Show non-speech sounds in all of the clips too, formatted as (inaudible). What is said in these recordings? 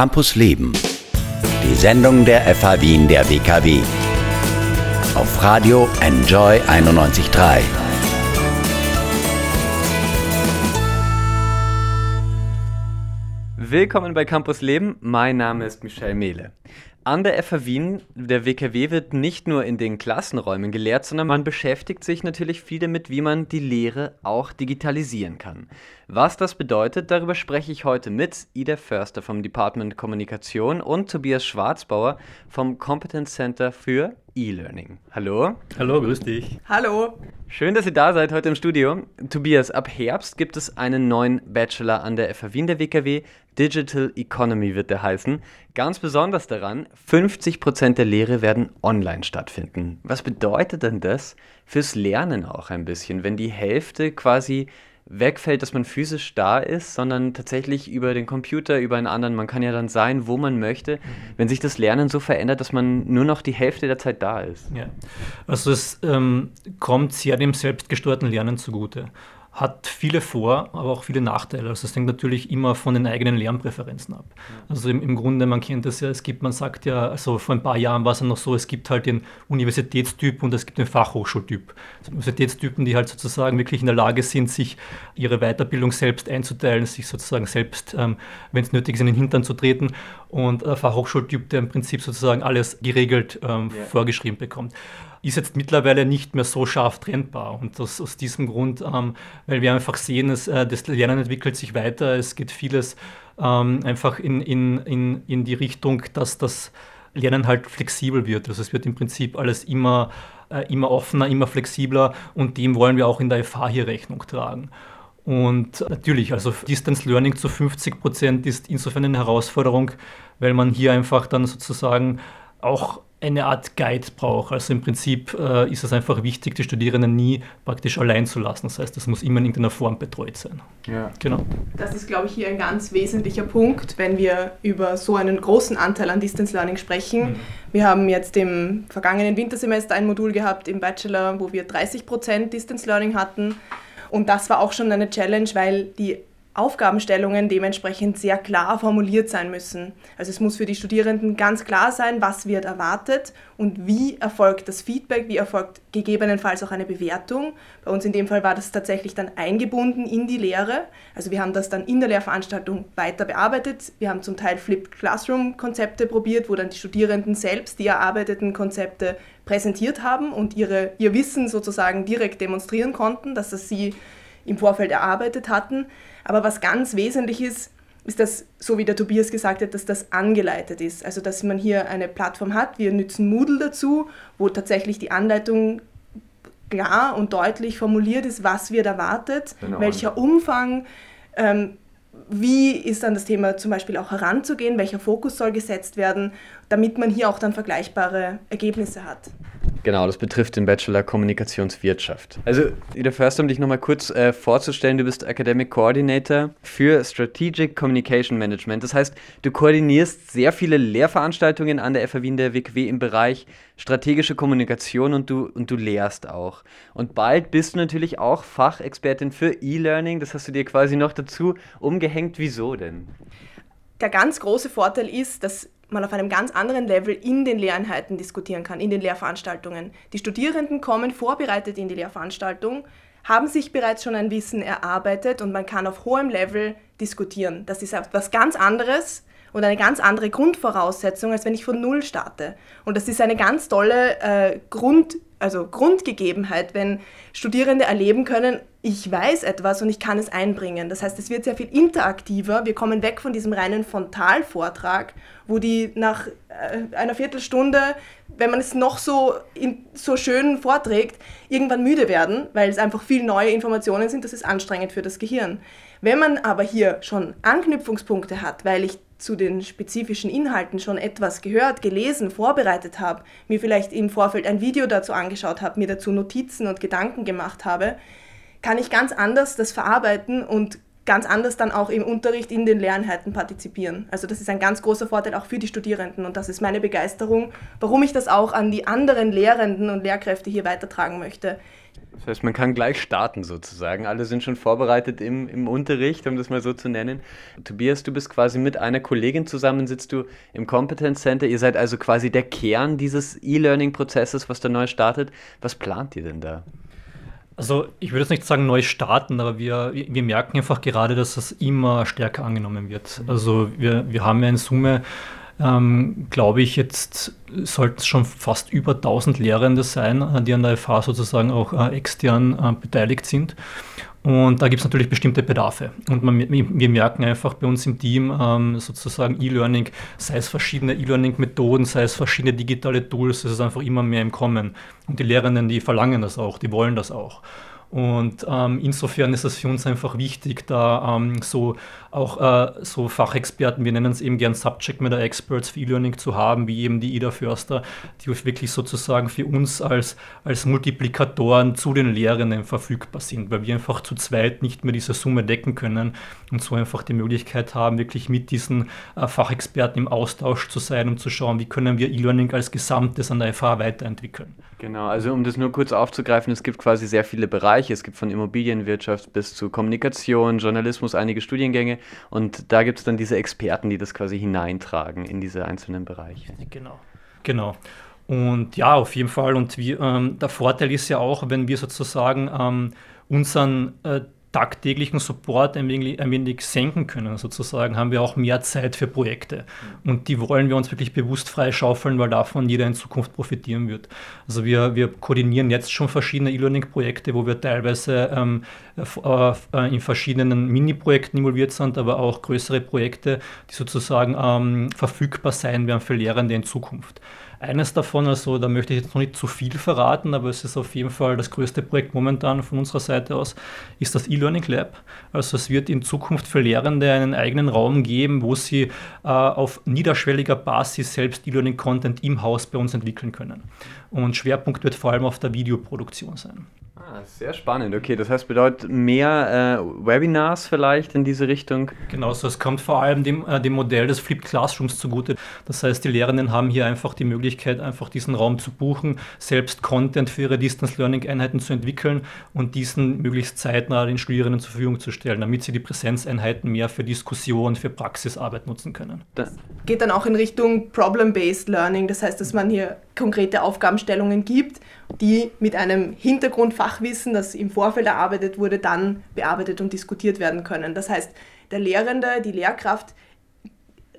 Campus Leben. Die Sendung der FH Wien der WKW. Auf Radio Enjoy 91.3. Willkommen bei Campus Leben. Mein Name ist Michel Mehle. An der FH Wien, der WKW, wird nicht nur in den Klassenräumen gelehrt, sondern man beschäftigt sich natürlich viel damit, wie man die Lehre auch digitalisieren kann. Was das bedeutet, darüber spreche ich heute mit Ida Förster vom Department Kommunikation und Tobias Schwarzbauer vom Competence Center für E-Learning. Hallo. Hallo, grüß dich. Hallo. Schön, dass ihr da seid heute im Studio. Tobias, ab Herbst gibt es einen neuen Bachelor an der FH Wien der WKW. Digital Economy wird der heißen. Ganz besonders daran, 50% der Lehre werden online stattfinden. Was bedeutet denn das fürs Lernen auch ein bisschen, wenn die Hälfte quasi wegfällt, dass man physisch da ist, sondern tatsächlich über den Computer, über einen anderen. Man kann ja dann sein, wo man möchte, mhm. wenn sich das Lernen so verändert, dass man nur noch die Hälfte der Zeit da ist. Ja, also es ähm, kommt sehr dem selbstgesteuerten Lernen zugute hat viele Vor-, aber auch viele Nachteile. Also es hängt natürlich immer von den eigenen Lernpräferenzen ab. Also im, im, Grunde, man kennt das ja, es gibt, man sagt ja, also vor ein paar Jahren war es ja noch so, es gibt halt den Universitätstyp und es gibt den Fachhochschultyp. Also Universitätstypen, die halt sozusagen wirklich in der Lage sind, sich ihre Weiterbildung selbst einzuteilen, sich sozusagen selbst, ähm, wenn es nötig ist, in den Hintern zu treten und äh, Fachhochschultyp, der im Prinzip sozusagen alles geregelt ähm, yeah. vorgeschrieben bekommt ist jetzt mittlerweile nicht mehr so scharf trennbar. Und das aus diesem Grund, ähm, weil wir einfach sehen, dass, äh, das Lernen entwickelt sich weiter, es geht vieles ähm, einfach in, in, in, in die Richtung, dass das Lernen halt flexibel wird. Also es wird im Prinzip alles immer, äh, immer offener, immer flexibler und dem wollen wir auch in der FH hier Rechnung tragen. Und natürlich, also Distance Learning zu 50 Prozent ist insofern eine Herausforderung, weil man hier einfach dann sozusagen auch eine Art Guide braucht. Also im Prinzip äh, ist es einfach wichtig, die Studierenden nie praktisch allein zu lassen. Das heißt, das muss immer in irgendeiner Form betreut sein. Ja. Genau. Das ist, glaube ich, hier ein ganz wesentlicher Punkt, wenn wir über so einen großen Anteil an Distance Learning sprechen. Mhm. Wir haben jetzt im vergangenen Wintersemester ein Modul gehabt im Bachelor, wo wir 30 Prozent Distance Learning hatten. Und das war auch schon eine Challenge, weil die Aufgabenstellungen dementsprechend sehr klar formuliert sein müssen. Also es muss für die Studierenden ganz klar sein, was wird erwartet und wie erfolgt das Feedback, wie erfolgt gegebenenfalls auch eine Bewertung. Bei uns in dem Fall war das tatsächlich dann eingebunden in die Lehre. Also wir haben das dann in der Lehrveranstaltung weiter bearbeitet. Wir haben zum Teil Flipped Classroom Konzepte probiert, wo dann die Studierenden selbst die erarbeiteten Konzepte präsentiert haben und ihre, ihr Wissen sozusagen direkt demonstrieren konnten, dass das sie im Vorfeld erarbeitet hatten. Aber was ganz wesentlich ist, ist das, so wie der Tobias gesagt hat, dass das angeleitet ist. Also dass man hier eine Plattform hat, wir nützen Moodle dazu, wo tatsächlich die Anleitung klar und deutlich formuliert ist, was wird erwartet, genau. welcher Umfang, ähm, wie ist dann das Thema zum Beispiel auch heranzugehen, welcher Fokus soll gesetzt werden, damit man hier auch dann vergleichbare Ergebnisse hat. Genau, das betrifft den Bachelor Kommunikationswirtschaft. Also, Ida Förster, um dich nochmal kurz äh, vorzustellen, du bist Academic Coordinator für Strategic Communication Management. Das heißt, du koordinierst sehr viele Lehrveranstaltungen an der FH Wien der WKW im Bereich strategische Kommunikation und du, und du lehrst auch. Und bald bist du natürlich auch Fachexpertin für E-Learning. Das hast du dir quasi noch dazu umgehängt. Wieso denn? Der ganz große Vorteil ist, dass man auf einem ganz anderen Level in den Lehreinheiten diskutieren kann, in den Lehrveranstaltungen. Die Studierenden kommen vorbereitet in die Lehrveranstaltung, haben sich bereits schon ein Wissen erarbeitet und man kann auf hohem Level diskutieren. Das ist etwas ganz anderes und eine ganz andere Grundvoraussetzung, als wenn ich von Null starte. Und das ist eine ganz tolle äh, Grund, also Grundgegebenheit, wenn Studierende erleben können, ich weiß etwas und ich kann es einbringen. Das heißt, es wird sehr viel interaktiver. Wir kommen weg von diesem reinen Frontalvortrag, wo die nach äh, einer Viertelstunde, wenn man es noch so, in, so schön vorträgt, irgendwann müde werden, weil es einfach viel neue Informationen sind. Das ist anstrengend für das Gehirn. Wenn man aber hier schon Anknüpfungspunkte hat, weil ich zu den spezifischen Inhalten schon etwas gehört, gelesen, vorbereitet habe, mir vielleicht im Vorfeld ein Video dazu angeschaut habe, mir dazu Notizen und Gedanken gemacht habe, kann ich ganz anders das verarbeiten und ganz anders dann auch im Unterricht in den Lerneinheiten partizipieren. Also das ist ein ganz großer Vorteil auch für die Studierenden und das ist meine Begeisterung, warum ich das auch an die anderen Lehrenden und Lehrkräfte hier weitertragen möchte. Das heißt, man kann gleich starten sozusagen. Alle sind schon vorbereitet im, im Unterricht, um das mal so zu nennen. Tobias, du bist quasi mit einer Kollegin zusammen, sitzt du im Competence Center. Ihr seid also quasi der Kern dieses E-Learning-Prozesses, was da neu startet. Was plant ihr denn da? Also ich würde jetzt nicht sagen neu starten, aber wir, wir merken einfach gerade, dass das immer stärker angenommen wird. Also wir, wir haben ja in Summe ähm, glaube ich, jetzt sollten es schon fast über 1000 Lehrende sein, äh, die an der FH sozusagen auch äh, extern äh, beteiligt sind. Und da gibt es natürlich bestimmte Bedarfe. Und man, wir merken einfach bei uns im Team ähm, sozusagen E-Learning, sei es verschiedene E-Learning-Methoden, sei es verschiedene digitale Tools, es ist einfach immer mehr im Kommen. Und die Lehrenden, die verlangen das auch, die wollen das auch. Und ähm, insofern ist es für uns einfach wichtig, da ähm, so auch äh, so Fachexperten, wir nennen es eben gern Subject Matter Experts für E-Learning zu haben, wie eben die Ida Förster, die wirklich sozusagen für uns als, als Multiplikatoren zu den Lehrenden verfügbar sind, weil wir einfach zu zweit nicht mehr diese Summe decken können und so einfach die Möglichkeit haben, wirklich mit diesen äh, Fachexperten im Austausch zu sein, um zu schauen, wie können wir E-Learning als Gesamtes an der FH weiterentwickeln. Genau, also um das nur kurz aufzugreifen, es gibt quasi sehr viele Bereiche. Es gibt von Immobilienwirtschaft bis zu Kommunikation, Journalismus, einige Studiengänge. Und da gibt es dann diese Experten, die das quasi hineintragen in diese einzelnen Bereiche. Genau. Genau. Und ja, auf jeden Fall. Und wie, ähm, der Vorteil ist ja auch, wenn wir sozusagen ähm, unseren äh, tagtäglichen Support ein wenig, ein wenig, senken können, sozusagen, haben wir auch mehr Zeit für Projekte. Und die wollen wir uns wirklich bewusst freischaufeln, weil davon jeder in Zukunft profitieren wird. Also wir, wir koordinieren jetzt schon verschiedene E-Learning-Projekte, wo wir teilweise ähm, äh, in verschiedenen Mini-Projekten involviert sind, aber auch größere Projekte, die sozusagen ähm, verfügbar sein werden für Lehrende in Zukunft. Eines davon, also da möchte ich jetzt noch nicht zu viel verraten, aber es ist auf jeden Fall das größte Projekt momentan von unserer Seite aus, ist das E-Learning Lab. Also es wird in Zukunft für Lehrende einen eigenen Raum geben, wo sie äh, auf niederschwelliger Basis selbst E-Learning-Content im Haus bei uns entwickeln können. Und Schwerpunkt wird vor allem auf der Videoproduktion sein. Ah, sehr spannend. Okay, das heißt, bedeutet mehr äh, Webinars vielleicht in diese Richtung? Genau, so es kommt vor allem dem, äh, dem Modell des Flipped Classrooms zugute. Das heißt, die Lehrenden haben hier einfach die Möglichkeit, einfach diesen Raum zu buchen, selbst Content für ihre Distance Learning Einheiten zu entwickeln und diesen möglichst zeitnah den Studierenden zur Verfügung zu stellen, damit sie die Präsenzeinheiten mehr für Diskussion, für Praxisarbeit nutzen können. Das geht dann auch in Richtung Problem-Based Learning, das heißt, dass man hier konkrete Aufgabenstellungen gibt, die mit einem Hintergrundfachwissen, das im Vorfeld erarbeitet wurde, dann bearbeitet und diskutiert werden können. Das heißt, der Lehrende, die Lehrkraft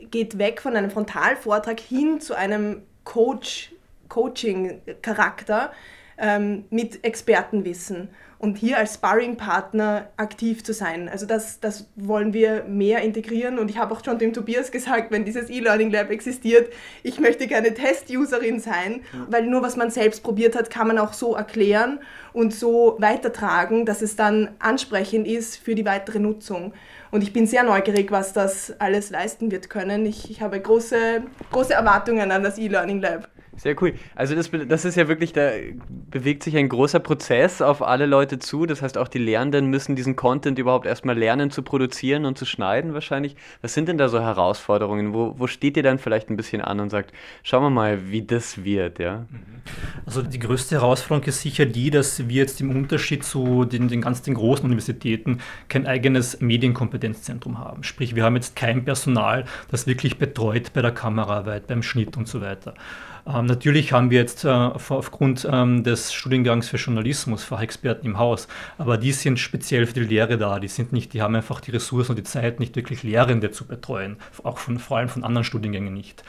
geht weg von einem Frontalvortrag hin zu einem Coach, Coaching-Charakter ähm, mit Expertenwissen und hier als Sparring-Partner aktiv zu sein. Also das, das wollen wir mehr integrieren und ich habe auch schon dem Tobias gesagt, wenn dieses E-Learning Lab existiert, ich möchte gerne Test-Userin sein, ja. weil nur was man selbst probiert hat, kann man auch so erklären und so weitertragen, dass es dann ansprechend ist für die weitere Nutzung. Und ich bin sehr neugierig, was das alles leisten wird können. Ich, ich habe große, große Erwartungen an das E-Learning Lab. Sehr cool. Also das, das ist ja wirklich, da bewegt sich ein großer Prozess auf alle Leute zu. Das heißt, auch die Lehrenden müssen diesen Content überhaupt erstmal lernen zu produzieren und zu schneiden wahrscheinlich. Was sind denn da so Herausforderungen? Wo, wo steht ihr dann vielleicht ein bisschen an und sagt, schauen wir mal, wie das wird, ja? Mhm. Also die größte Herausforderung ist sicher die, dass wir jetzt im Unterschied zu den, den ganz großen Universitäten kein eigenes Medienkompetenzzentrum haben. Sprich, wir haben jetzt kein Personal, das wirklich betreut bei der Kameraarbeit, beim Schnitt und so weiter. Ähm, natürlich haben wir jetzt äh, aufgrund ähm, des Studiengangs für Journalismus Fachexperten im Haus, aber die sind speziell für die Lehre da. Die sind nicht, die haben einfach die Ressourcen und die Zeit, nicht wirklich Lehrende zu betreuen, auch von, vor allem von anderen Studiengängen nicht.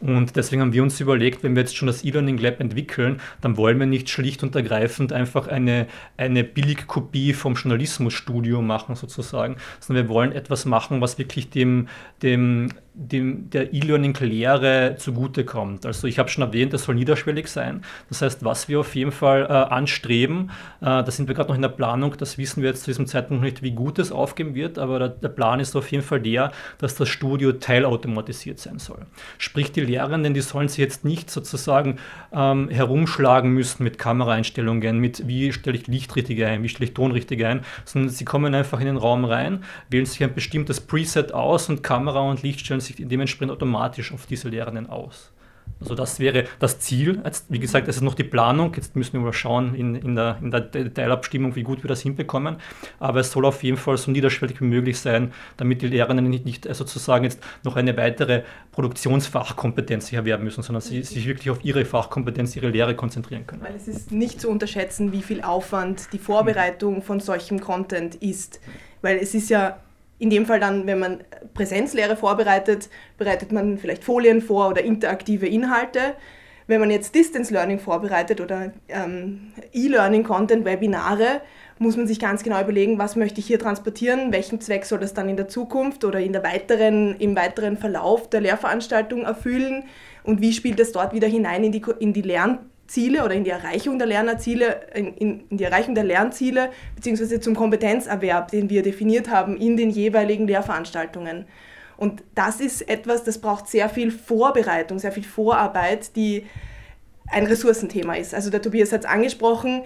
Und deswegen haben wir uns überlegt, wenn wir jetzt schon das E-Learning Lab entwickeln, dann wollen wir nicht schlicht und ergreifend einfach eine, eine Billigkopie vom Journalismusstudio machen sozusagen, sondern wir wollen etwas machen, was wirklich dem, dem dem, der E-Learning-Lehre zugutekommt. Also ich habe schon erwähnt, das soll niederschwellig sein. Das heißt, was wir auf jeden Fall äh, anstreben, äh, da sind wir gerade noch in der Planung, das wissen wir jetzt zu diesem Zeitpunkt nicht, wie gut es aufgeben wird, aber der, der Plan ist auf jeden Fall der, dass das Studio teilautomatisiert sein soll. Sprich, die Lehrenden, die sollen sich jetzt nicht sozusagen ähm, herumschlagen müssen mit Kameraeinstellungen, mit wie stelle ich Lichtrichtige ein, wie stelle ich Tonrichtige ein, sondern sie kommen einfach in den Raum rein, wählen sich ein bestimmtes Preset aus und Kamera und Licht stellen sich dementsprechend automatisch auf diese Lehrenden aus. Also das wäre das Ziel. Jetzt, wie gesagt, das ist noch die Planung. Jetzt müssen wir mal schauen in, in, der, in der Detailabstimmung, wie gut wir das hinbekommen. Aber es soll auf jeden Fall so niederschwellig wie möglich sein, damit die Lehrerinnen nicht, nicht sozusagen jetzt noch eine weitere Produktionsfachkompetenz sich erwerben müssen, sondern sie sich wirklich auf ihre Fachkompetenz, ihre Lehre konzentrieren können. Weil es ist nicht zu unterschätzen, wie viel Aufwand die Vorbereitung von solchem Content ist. Weil es ist ja in dem Fall dann, wenn man Präsenzlehre vorbereitet, bereitet man vielleicht Folien vor oder interaktive Inhalte. Wenn man jetzt Distance Learning vorbereitet oder ähm, E-Learning-Content, Webinare, muss man sich ganz genau überlegen, was möchte ich hier transportieren, welchen Zweck soll das dann in der Zukunft oder in der weiteren, im weiteren Verlauf der Lehrveranstaltung erfüllen und wie spielt es dort wieder hinein in die, in die Lern Ziele oder in die Erreichung der Lernerziele, in, in, die Erreichung der Lernziele beziehungsweise zum Kompetenzerwerb, den wir definiert haben in den jeweiligen Lehrveranstaltungen. Und das ist etwas, das braucht sehr viel Vorbereitung, sehr viel Vorarbeit, die ein Ressourcenthema ist. Also der Tobias hat es angesprochen,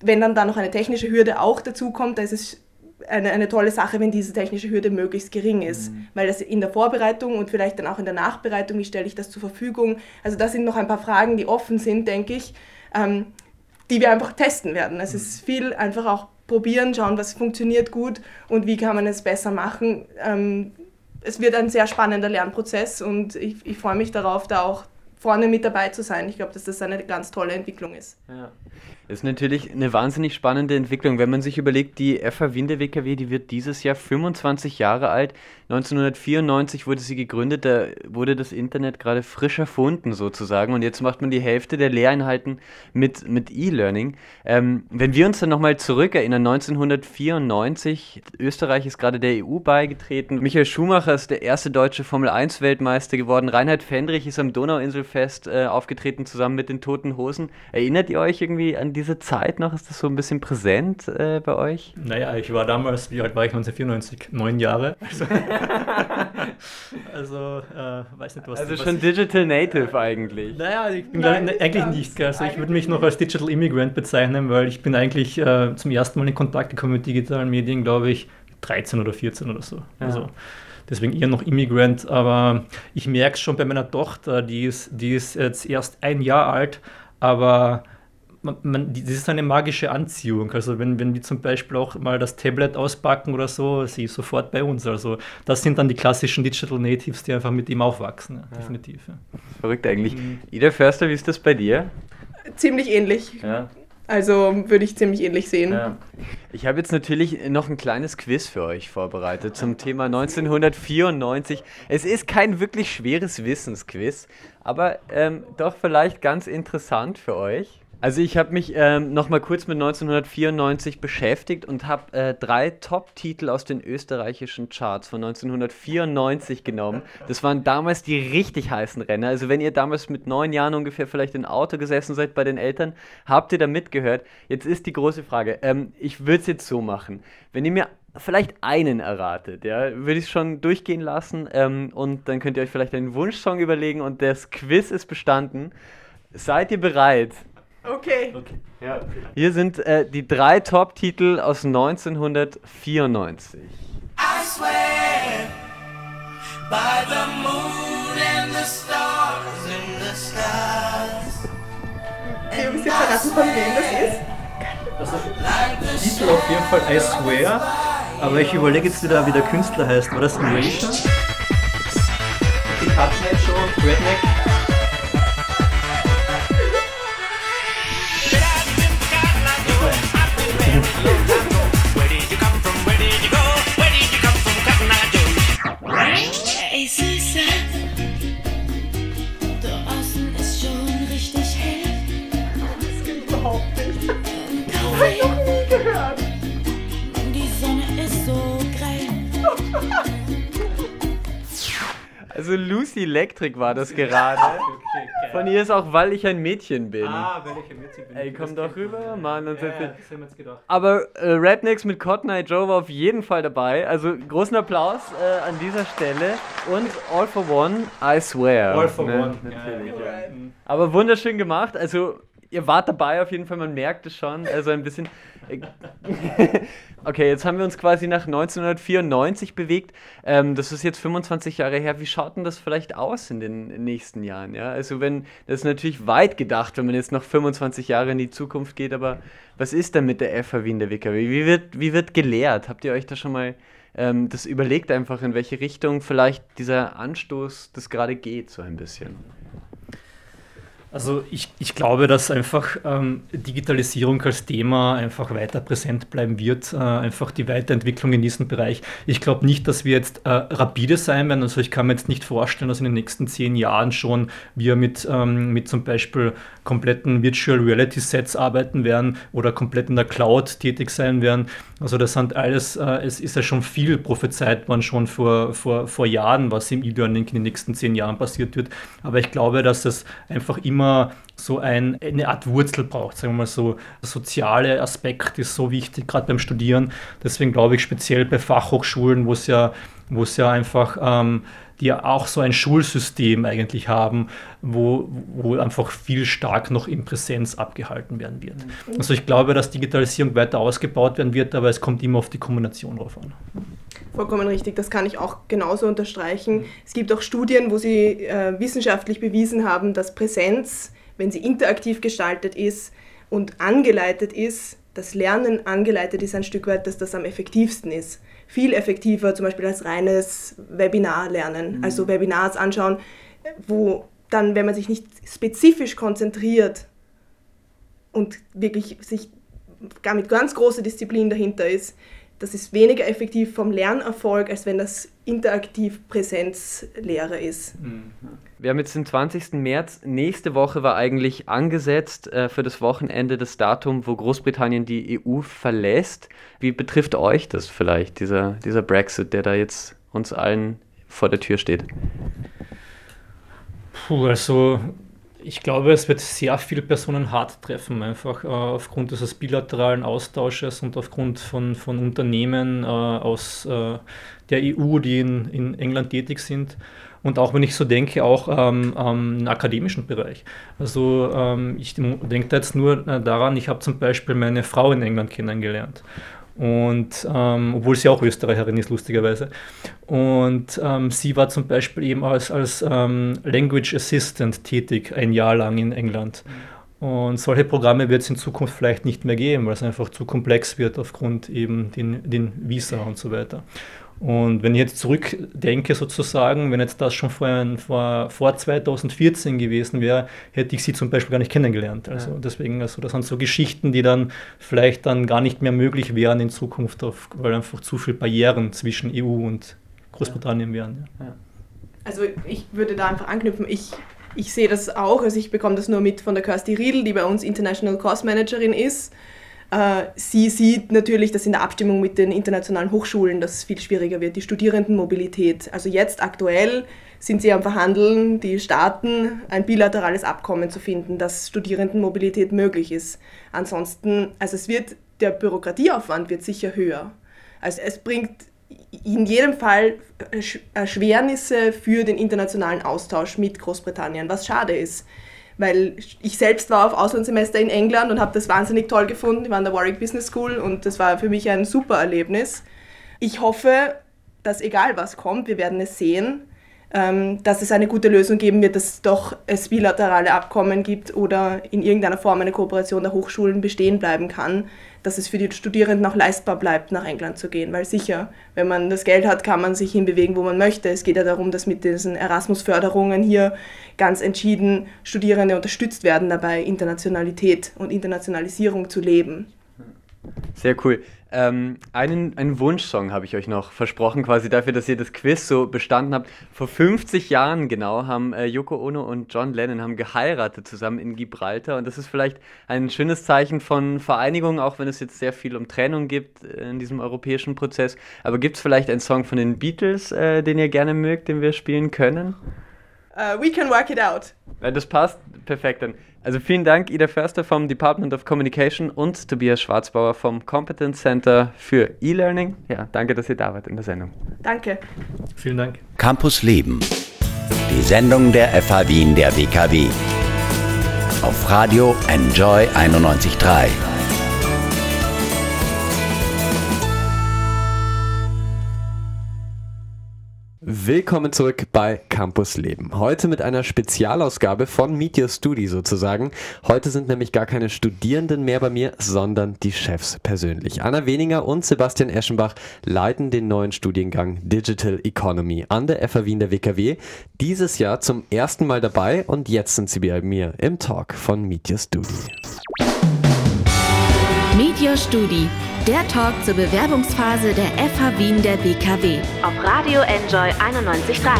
wenn dann da noch eine technische Hürde auch dazu kommt, da ist es eine, eine tolle Sache, wenn diese technische Hürde möglichst gering ist. Mhm. Weil das in der Vorbereitung und vielleicht dann auch in der Nachbereitung, wie stelle ich das zur Verfügung, also das sind noch ein paar Fragen, die offen sind, denke ich, ähm, die wir einfach testen werden. Es ist viel einfach auch probieren, schauen, was funktioniert gut und wie kann man es besser machen. Ähm, es wird ein sehr spannender Lernprozess und ich, ich freue mich darauf, da auch vorne mit dabei zu sein. Ich glaube, dass das eine ganz tolle Entwicklung ist. Ja. Das ist natürlich eine wahnsinnig spannende Entwicklung, wenn man sich überlegt, die FH Winde WKW, die wird dieses Jahr 25 Jahre alt. 1994 wurde sie gegründet, da wurde das Internet gerade frisch erfunden sozusagen und jetzt macht man die Hälfte der Lehreinheiten mit, mit E-Learning. Ähm, wenn wir uns dann nochmal zurückerinnern, 1994, Österreich ist gerade der EU beigetreten, Michael Schumacher ist der erste deutsche Formel-1-Weltmeister geworden, Reinhard Fendrich ist am Donauinselfest äh, aufgetreten zusammen mit den Toten Hosen. Erinnert ihr euch irgendwie an diese Zeit noch? Ist das so ein bisschen präsent äh, bei euch? Naja, ich war damals, wie alt war ich 1994? Neun Jahre. (laughs) Also, also äh, weiß nicht, was Also was schon ich, Digital Native eigentlich. Naja, ich bin Nein, glaub, eigentlich nicht. Also ich würde mich noch als Digital Immigrant bezeichnen, weil ich bin eigentlich äh, zum ersten Mal in Kontakt gekommen mit digitalen Medien, glaube ich, 13 oder 14 oder so. Ja. Also deswegen eher noch Immigrant, aber ich merke es schon bei meiner Tochter, die ist, die ist jetzt erst ein Jahr alt, aber man, man, das ist eine magische Anziehung. Also wenn, wenn wir zum Beispiel auch mal das Tablet auspacken oder so, sie ist sofort bei uns. Also das sind dann die klassischen Digital Natives, die einfach mit ihm aufwachsen, ja, ja. definitiv. Ja. Verrückt eigentlich. Mhm. Ida Förster, wie ist das bei dir? Ziemlich ähnlich. Ja. Also würde ich ziemlich ähnlich sehen. Ja. Ich habe jetzt natürlich noch ein kleines Quiz für euch vorbereitet zum Thema 1994. Es ist kein wirklich schweres Wissensquiz, aber ähm, doch vielleicht ganz interessant für euch. Also ich habe mich ähm, noch kurz mit 1994 beschäftigt und habe äh, drei Top-Titel aus den österreichischen Charts von 1994 genommen. Das waren damals die richtig heißen Renner. Also wenn ihr damals mit neun Jahren ungefähr vielleicht im Auto gesessen seid bei den Eltern, habt ihr da mitgehört. Jetzt ist die große Frage. Ähm, ich würde es jetzt so machen. Wenn ihr mir vielleicht einen erratet, ja, würde ich es schon durchgehen lassen ähm, und dann könnt ihr euch vielleicht einen Wunschsong überlegen und das Quiz ist bestanden. Seid ihr bereit? Okay. okay. Ja. Hier sind äh, die drei Top-Titel aus 1994. I swear by the moon and the stars in the skies. Okay, wisst ihr verraten, von wem das ist? Also, Titel auf jeden Fall I Swear, aber ich überlege jetzt wieder, wie der Künstler heißt. War das Erasure? Die Cutnet Show, Redneck? Also Lucy Electric war das gerade. (laughs) Von ihr ist auch, weil ich ein Mädchen bin. Ah, weil ich ein Mädchen bin. Ey, komm doch rüber, Mann. Und ja, ja, das haben wir jetzt gedacht. Aber äh, Rednecks mit Cotton Eye Joe war auf jeden Fall dabei. Also großen Applaus äh, an dieser Stelle. Und All for One, I swear. All for ne? One, natürlich. Ja, Aber wunderschön gemacht. Also ihr wart dabei auf jeden Fall, man merkt es schon. Also ein bisschen. Äh, (laughs) okay, jetzt haben wir uns quasi nach 1994 bewegt. Ähm, das ist jetzt 25 Jahre her. Wie schaut denn das vielleicht aus in den nächsten Jahren? Ja, also wenn das ist natürlich weit gedacht, wenn man jetzt noch 25 Jahre in die Zukunft geht. Aber was ist denn mit der FH Wien der WKW? Wie wird wie wird gelehrt? Habt ihr euch da schon mal ähm, das überlegt einfach, in welche Richtung vielleicht dieser Anstoß das gerade geht, so ein bisschen? Also ich, ich glaube, dass einfach ähm, Digitalisierung als Thema einfach weiter präsent bleiben wird, äh, einfach die Weiterentwicklung in diesem Bereich. Ich glaube nicht, dass wir jetzt äh, rapide sein werden. Also ich kann mir jetzt nicht vorstellen, dass in den nächsten zehn Jahren schon wir mit, ähm, mit zum Beispiel kompletten Virtual Reality Sets arbeiten werden oder komplett in der Cloud tätig sein werden. Also das sind alles, äh, es ist ja schon viel prophezeit worden schon vor, vor, vor Jahren, was im E-Learning in den nächsten zehn Jahren passiert wird. Aber ich glaube, dass es einfach immer so ein, eine Art Wurzel braucht, sagen wir mal so. Der soziale Aspekt ist so wichtig, gerade beim Studieren. Deswegen glaube ich speziell bei Fachhochschulen, wo es ja, ja einfach ähm, die ja auch so ein Schulsystem eigentlich haben, wo, wo einfach viel stark noch in Präsenz abgehalten werden wird. Mhm. Also ich glaube, dass Digitalisierung weiter ausgebaut werden wird, aber es kommt immer auf die Kombination drauf an. Vollkommen richtig, das kann ich auch genauso unterstreichen. Es gibt auch Studien, wo sie äh, wissenschaftlich bewiesen haben, dass Präsenz, wenn sie interaktiv gestaltet ist und angeleitet ist, das Lernen angeleitet ist ein Stück weit, dass das am effektivsten ist viel effektiver, zum Beispiel als reines Webinar lernen. Mhm. Also Webinars anschauen, wo dann, wenn man sich nicht spezifisch konzentriert und wirklich sich gar mit ganz großer Disziplin dahinter ist, das ist weniger effektiv vom Lernerfolg, als wenn das interaktiv Präsenzlehre ist. Mhm. Wir haben jetzt den 20. März. Nächste Woche war eigentlich angesetzt äh, für das Wochenende das Datum, wo Großbritannien die EU verlässt. Wie betrifft euch das vielleicht, dieser, dieser Brexit, der da jetzt uns allen vor der Tür steht? Puh, also ich glaube, es wird sehr viele Personen hart treffen, einfach äh, aufgrund dieses bilateralen Austausches und aufgrund von, von Unternehmen äh, aus äh, der EU, die in, in England tätig sind. Und auch wenn ich so denke, auch ähm, ähm, im akademischen Bereich. Also ähm, ich denke da jetzt nur äh, daran, ich habe zum Beispiel meine Frau in England kennengelernt. Und ähm, obwohl sie auch Österreicherin ist, lustigerweise. Und ähm, sie war zum Beispiel eben als, als ähm, Language Assistant tätig, ein Jahr lang in England. Und solche Programme wird es in Zukunft vielleicht nicht mehr geben, weil es einfach zu komplex wird aufgrund eben den, den Visa und so weiter. Und wenn ich jetzt zurückdenke sozusagen, wenn jetzt das schon vor, vor, vor 2014 gewesen wäre, hätte ich sie zum Beispiel gar nicht kennengelernt. Also ja. deswegen, also das sind so Geschichten, die dann vielleicht dann gar nicht mehr möglich wären in Zukunft, auf, weil einfach zu viele Barrieren zwischen EU und Großbritannien ja. wären. Ja. Also ich würde da einfach anknüpfen. Ich, ich sehe das auch, also ich bekomme das nur mit von der Kirsty Riedel, die bei uns International Course Managerin ist sie sieht natürlich, dass in der Abstimmung mit den internationalen Hochschulen das viel schwieriger wird, die Studierendenmobilität. Also jetzt aktuell sind sie am Verhandeln, die Staaten ein bilaterales Abkommen zu finden, dass Studierendenmobilität möglich ist. Ansonsten, also es wird, der Bürokratieaufwand wird sicher höher. Also es bringt in jedem Fall Erschwernisse für den internationalen Austausch mit Großbritannien, was schade ist weil ich selbst war auf Auslandssemester in England und habe das wahnsinnig toll gefunden. Ich war an der Warwick Business School und das war für mich ein super Erlebnis. Ich hoffe, dass egal was kommt, wir werden es sehen, dass es eine gute Lösung geben wird, dass doch es bilaterale Abkommen gibt oder in irgendeiner Form eine Kooperation der Hochschulen bestehen bleiben kann, dass es für die Studierenden auch leistbar bleibt, nach England zu gehen. Weil sicher, wenn man das Geld hat, kann man sich hinbewegen, wo man möchte. Es geht ja darum, dass mit diesen Erasmus-Förderungen hier ganz entschieden Studierende unterstützt werden, dabei Internationalität und Internationalisierung zu leben. Sehr cool. Ähm, einen, einen Wunschsong habe ich euch noch versprochen, quasi dafür, dass ihr das Quiz so bestanden habt. Vor 50 Jahren genau haben äh, Yoko Ono und John Lennon haben geheiratet zusammen in Gibraltar und das ist vielleicht ein schönes Zeichen von Vereinigung, auch wenn es jetzt sehr viel um Trennung gibt äh, in diesem europäischen Prozess. Aber gibt es vielleicht einen Song von den Beatles, äh, den ihr gerne mögt, den wir spielen können? Uh, we can work it out. Wenn das passt, perfekt. Dann. Also vielen Dank, Ida Förster vom Department of Communication und Tobias Schwarzbauer vom Competence Center für E-Learning. Ja, danke, dass ihr da wart in der Sendung. Danke. Vielen Dank. Campus Leben. Die Sendung der FH Wien der WKW. auf Radio Enjoy 91.3. Willkommen zurück bei Campus Leben. Heute mit einer Spezialausgabe von Meet Your Studi sozusagen. Heute sind nämlich gar keine Studierenden mehr bei mir, sondern die Chefs persönlich. Anna Weninger und Sebastian Eschenbach leiten den neuen Studiengang Digital Economy an der FA Wien der WKW. Dieses Jahr zum ersten Mal dabei und jetzt sind sie bei mir im Talk von Meet Your Studi. Your Studi, der Talk zur Bewerbungsphase der FH Wien der WKW auf Radio Enjoy 91.3.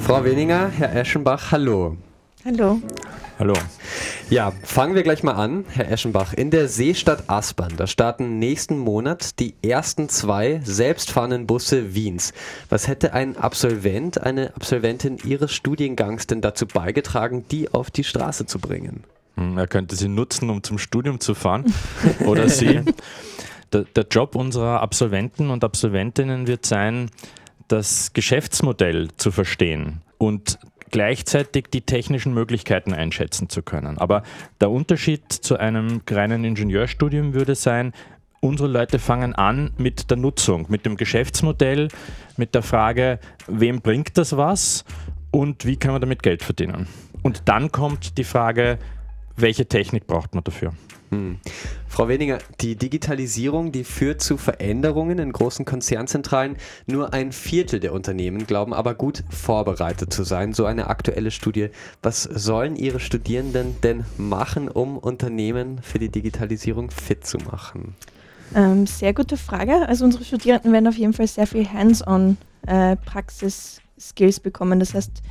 Frau Weninger, Herr Eschenbach, hallo. Hallo. Hallo. Ja, fangen wir gleich mal an, Herr Eschenbach. In der Seestadt Aspern, da starten nächsten Monat die ersten zwei selbstfahrenden Busse Wiens. Was hätte ein Absolvent, eine Absolventin Ihres Studiengangs denn dazu beigetragen, die auf die Straße zu bringen? Hm, er könnte sie nutzen, um zum Studium zu fahren (laughs) oder sie. Der, der, Job unserer Absolventen und Absolventinnen wird sein, das Geschäftsmodell zu verstehen und gleichzeitig die technischen Möglichkeiten einschätzen zu können. Aber der Unterschied zu einem reinen Ingenieurstudium würde sein, unsere Leute fangen an mit der Nutzung, mit dem Geschäftsmodell, mit der Frage, wem bringt das was und wie kann man damit Geld verdienen. Und dann kommt die Frage, welche Technik braucht man dafür? Hm. Frau Weniger, die Digitalisierung, die führt zu Veränderungen in großen Konzernzentralen. Nur ein Viertel der Unternehmen glauben aber gut vorbereitet zu sein. So eine aktuelle Studie. Was sollen Ihre Studierenden denn machen, um Unternehmen für die Digitalisierung fit zu machen? Ähm, sehr gute Frage. Also unsere Studierenden werden auf jeden Fall sehr viel Hands-on äh, Praxis Skills bekommen. Das heißt,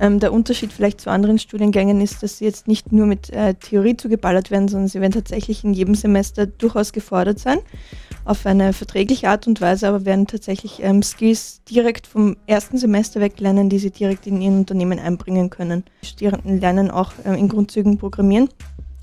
ähm, der Unterschied vielleicht zu anderen Studiengängen ist, dass sie jetzt nicht nur mit äh, Theorie zugeballert werden, sondern sie werden tatsächlich in jedem Semester durchaus gefordert sein, auf eine verträgliche Art und Weise, aber werden tatsächlich ähm, Skills direkt vom ersten Semester weg lernen, die sie direkt in ihren Unternehmen einbringen können. Die Studierenden lernen auch äh, in Grundzügen Programmieren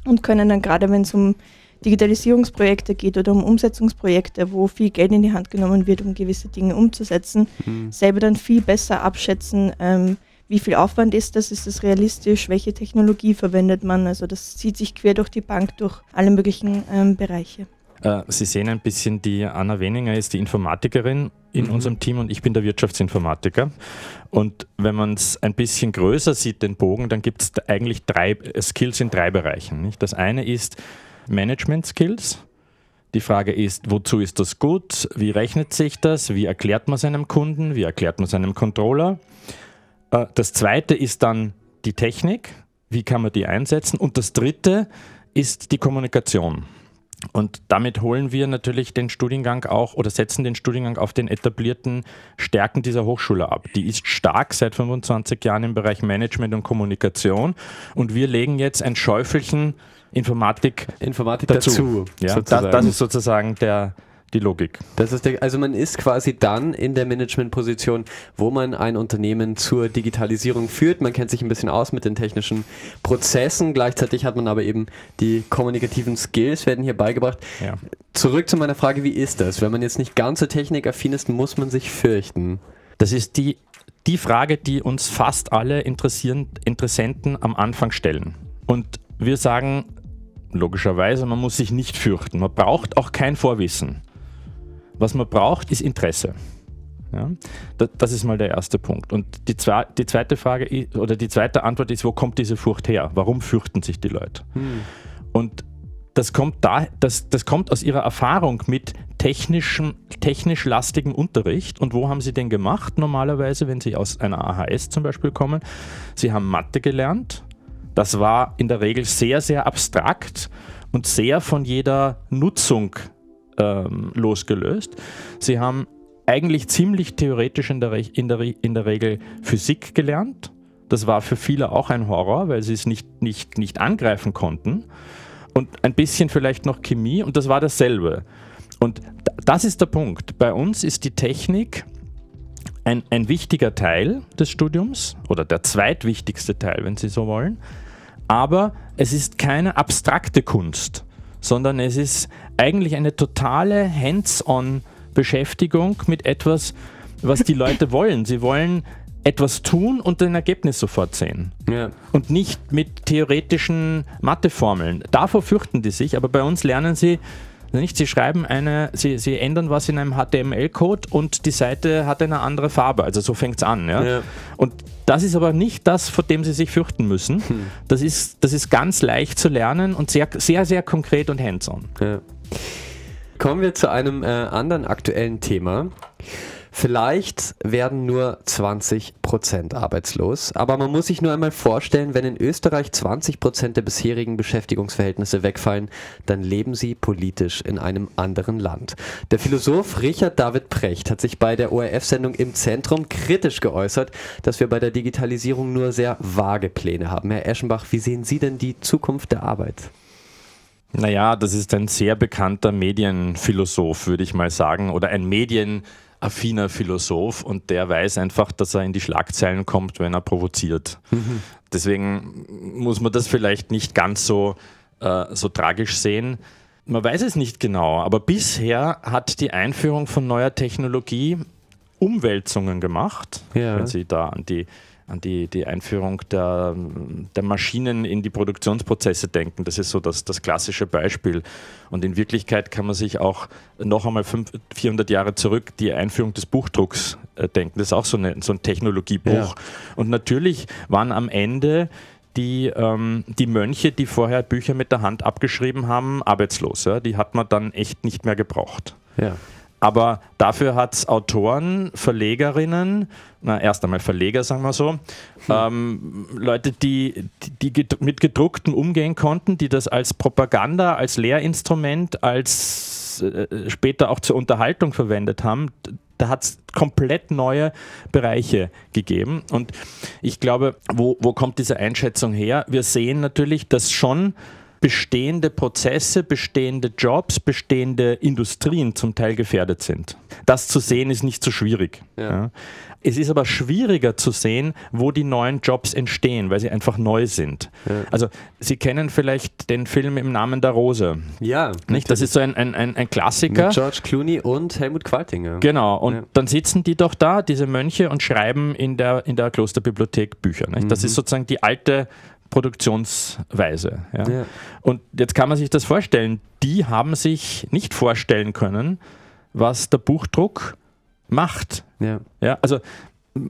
und können dann gerade, wenn es um Digitalisierungsprojekte geht oder um Umsetzungsprojekte, wo viel Geld in die Hand genommen wird, um gewisse Dinge umzusetzen, mhm. selber dann viel besser abschätzen, ähm, wie viel Aufwand ist das, ist das realistisch, welche Technologie verwendet man. Also das zieht sich quer durch die Bank, durch alle möglichen ähm, Bereiche. Äh, Sie sehen ein bisschen, die Anna Weninger ist die Informatikerin in mhm. unserem Team und ich bin der Wirtschaftsinformatiker. Und wenn man es ein bisschen größer sieht, den Bogen, dann gibt es eigentlich drei Skills in drei Bereichen. Nicht? Das eine ist, Management Skills. Die Frage ist, wozu ist das gut? Wie rechnet sich das? Wie erklärt man seinem Kunden? Wie erklärt man seinem Controller? Äh, das zweite ist dann die Technik. Wie kann man die einsetzen? Und das dritte ist die Kommunikation. Und damit holen wir natürlich den Studiengang auch oder setzen den Studiengang auf den etablierten Stärken dieser Hochschule ab. Die ist stark seit 25 Jahren im Bereich Management und Kommunikation und wir legen jetzt ein Schäufelchen Informatik, Informatik dazu. dazu ja, das, das, ist sozusagen der, die Logik. Das ist der, also man ist quasi dann in der Managementposition, wo man ein Unternehmen zur Digitalisierung führt. Man kennt sich ein bisschen aus mit den technischen Prozessen. Gleichzeitig hat man aber eben die kommunikativen Skills werden hier beigebracht. Ja. Zurück zu meiner Frage, wie ist das? Wenn man jetzt nicht ganz so technikaffin ist, muss man sich fürchten. Das ist die, die Frage, die uns fast alle Interessenten am Anfang stellen. Und wir sagen, logischerweise, man muss sich nicht fürchten. Man braucht auch kein Vorwissen. Was man braucht, ist Interesse. Ja, das ist mal der erste Punkt. Und die, zwei, die zweite Frage oder die zweite Antwort ist, wo kommt diese Furcht her? Warum fürchten sich die Leute? Hm. Und das kommt, da, das, das kommt aus ihrer Erfahrung mit technischem, technisch lastigem Unterricht. Und wo haben sie denn gemacht normalerweise, wenn sie aus einer AHS zum Beispiel kommen? Sie haben Mathe gelernt. Das war in der Regel sehr, sehr abstrakt und sehr von jeder Nutzung ähm, losgelöst. Sie haben eigentlich ziemlich theoretisch in der, in, der, in der Regel Physik gelernt. Das war für viele auch ein Horror, weil sie es nicht, nicht, nicht angreifen konnten. Und ein bisschen vielleicht noch Chemie und das war dasselbe. Und das ist der Punkt. Bei uns ist die Technik ein, ein wichtiger Teil des Studiums oder der zweitwichtigste Teil, wenn Sie so wollen. Aber es ist keine abstrakte Kunst, sondern es ist eigentlich eine totale Hands-on Beschäftigung mit etwas, was die Leute (laughs) wollen. Sie wollen etwas tun und ein Ergebnis sofort sehen. Ja. Und nicht mit theoretischen Matheformeln. Davor fürchten die sich, aber bei uns lernen sie nicht, sie schreiben eine, sie, sie ändern was in einem HTML-Code und die Seite hat eine andere Farbe. Also so fängt es an. Ja? Ja. Und das ist aber nicht das, vor dem sie sich fürchten müssen. Hm. Das, ist, das ist ganz leicht zu lernen und sehr, sehr, sehr konkret und hands-on. Ja. Kommen wir zu einem äh, anderen aktuellen Thema. Vielleicht werden nur 20% arbeitslos, aber man muss sich nur einmal vorstellen, wenn in Österreich 20% der bisherigen Beschäftigungsverhältnisse wegfallen, dann leben sie politisch in einem anderen Land. Der Philosoph Richard David Precht hat sich bei der ORF-Sendung im Zentrum kritisch geäußert, dass wir bei der Digitalisierung nur sehr vage Pläne haben. Herr Eschenbach, wie sehen Sie denn die Zukunft der Arbeit? Naja, das ist ein sehr bekannter Medienphilosoph, würde ich mal sagen, oder ein medienaffiner Philosoph und der weiß einfach, dass er in die Schlagzeilen kommt, wenn er provoziert. Deswegen muss man das vielleicht nicht ganz so, äh, so tragisch sehen. Man weiß es nicht genau, aber bisher hat die Einführung von neuer Technologie Umwälzungen gemacht, Ja. wenn Sie da an die an die, die Einführung der, der Maschinen in die Produktionsprozesse denken. Das ist so das, das klassische Beispiel. Und in Wirklichkeit kann man sich auch noch einmal fünf, 400 Jahre zurück die Einführung des Buchdrucks äh, denken. Das ist auch so, eine, so ein Technologiebruch. Ja. Und natürlich waren am Ende die, ähm, die Mönche, die vorher Bücher mit der Hand abgeschrieben haben, arbeitslos. Ja? Die hat man dann echt nicht mehr gebraucht. Ja. Aber dafür hat es Autoren, Verlegerinnen, na, erst einmal Verleger, sagen wir so, ähm, Leute, die, die, die mit gedrucktem umgehen konnten, die das als Propaganda, als Lehrinstrument, als äh, später auch zur Unterhaltung verwendet haben. Da hat es komplett neue Bereiche gegeben. Und ich glaube, wo, wo kommt diese Einschätzung her? Wir sehen natürlich, dass schon bestehende Prozesse, bestehende Jobs, bestehende Industrien zum Teil gefährdet sind. Das zu sehen ist nicht so schwierig. Ja. Ja. Es ist aber schwieriger zu sehen, wo die neuen Jobs entstehen, weil sie einfach neu sind. Also Sie kennen vielleicht den Film im Namen der Rose. Ja, Nicht? Das ist so ein, ein, ein, ein Klassiker. Mit George Clooney und Helmut Qualtinger. Genau, und Ja. dann sitzen die doch da, diese Mönche, und schreiben in der, in der Klosterbibliothek Bücher. Nicht? Das ist sozusagen die alte Produktionsweise. Ja? Ja. Und jetzt kann man sich das vorstellen, die haben sich nicht vorstellen können, was der Buchdruck macht. Ja. Ja? Also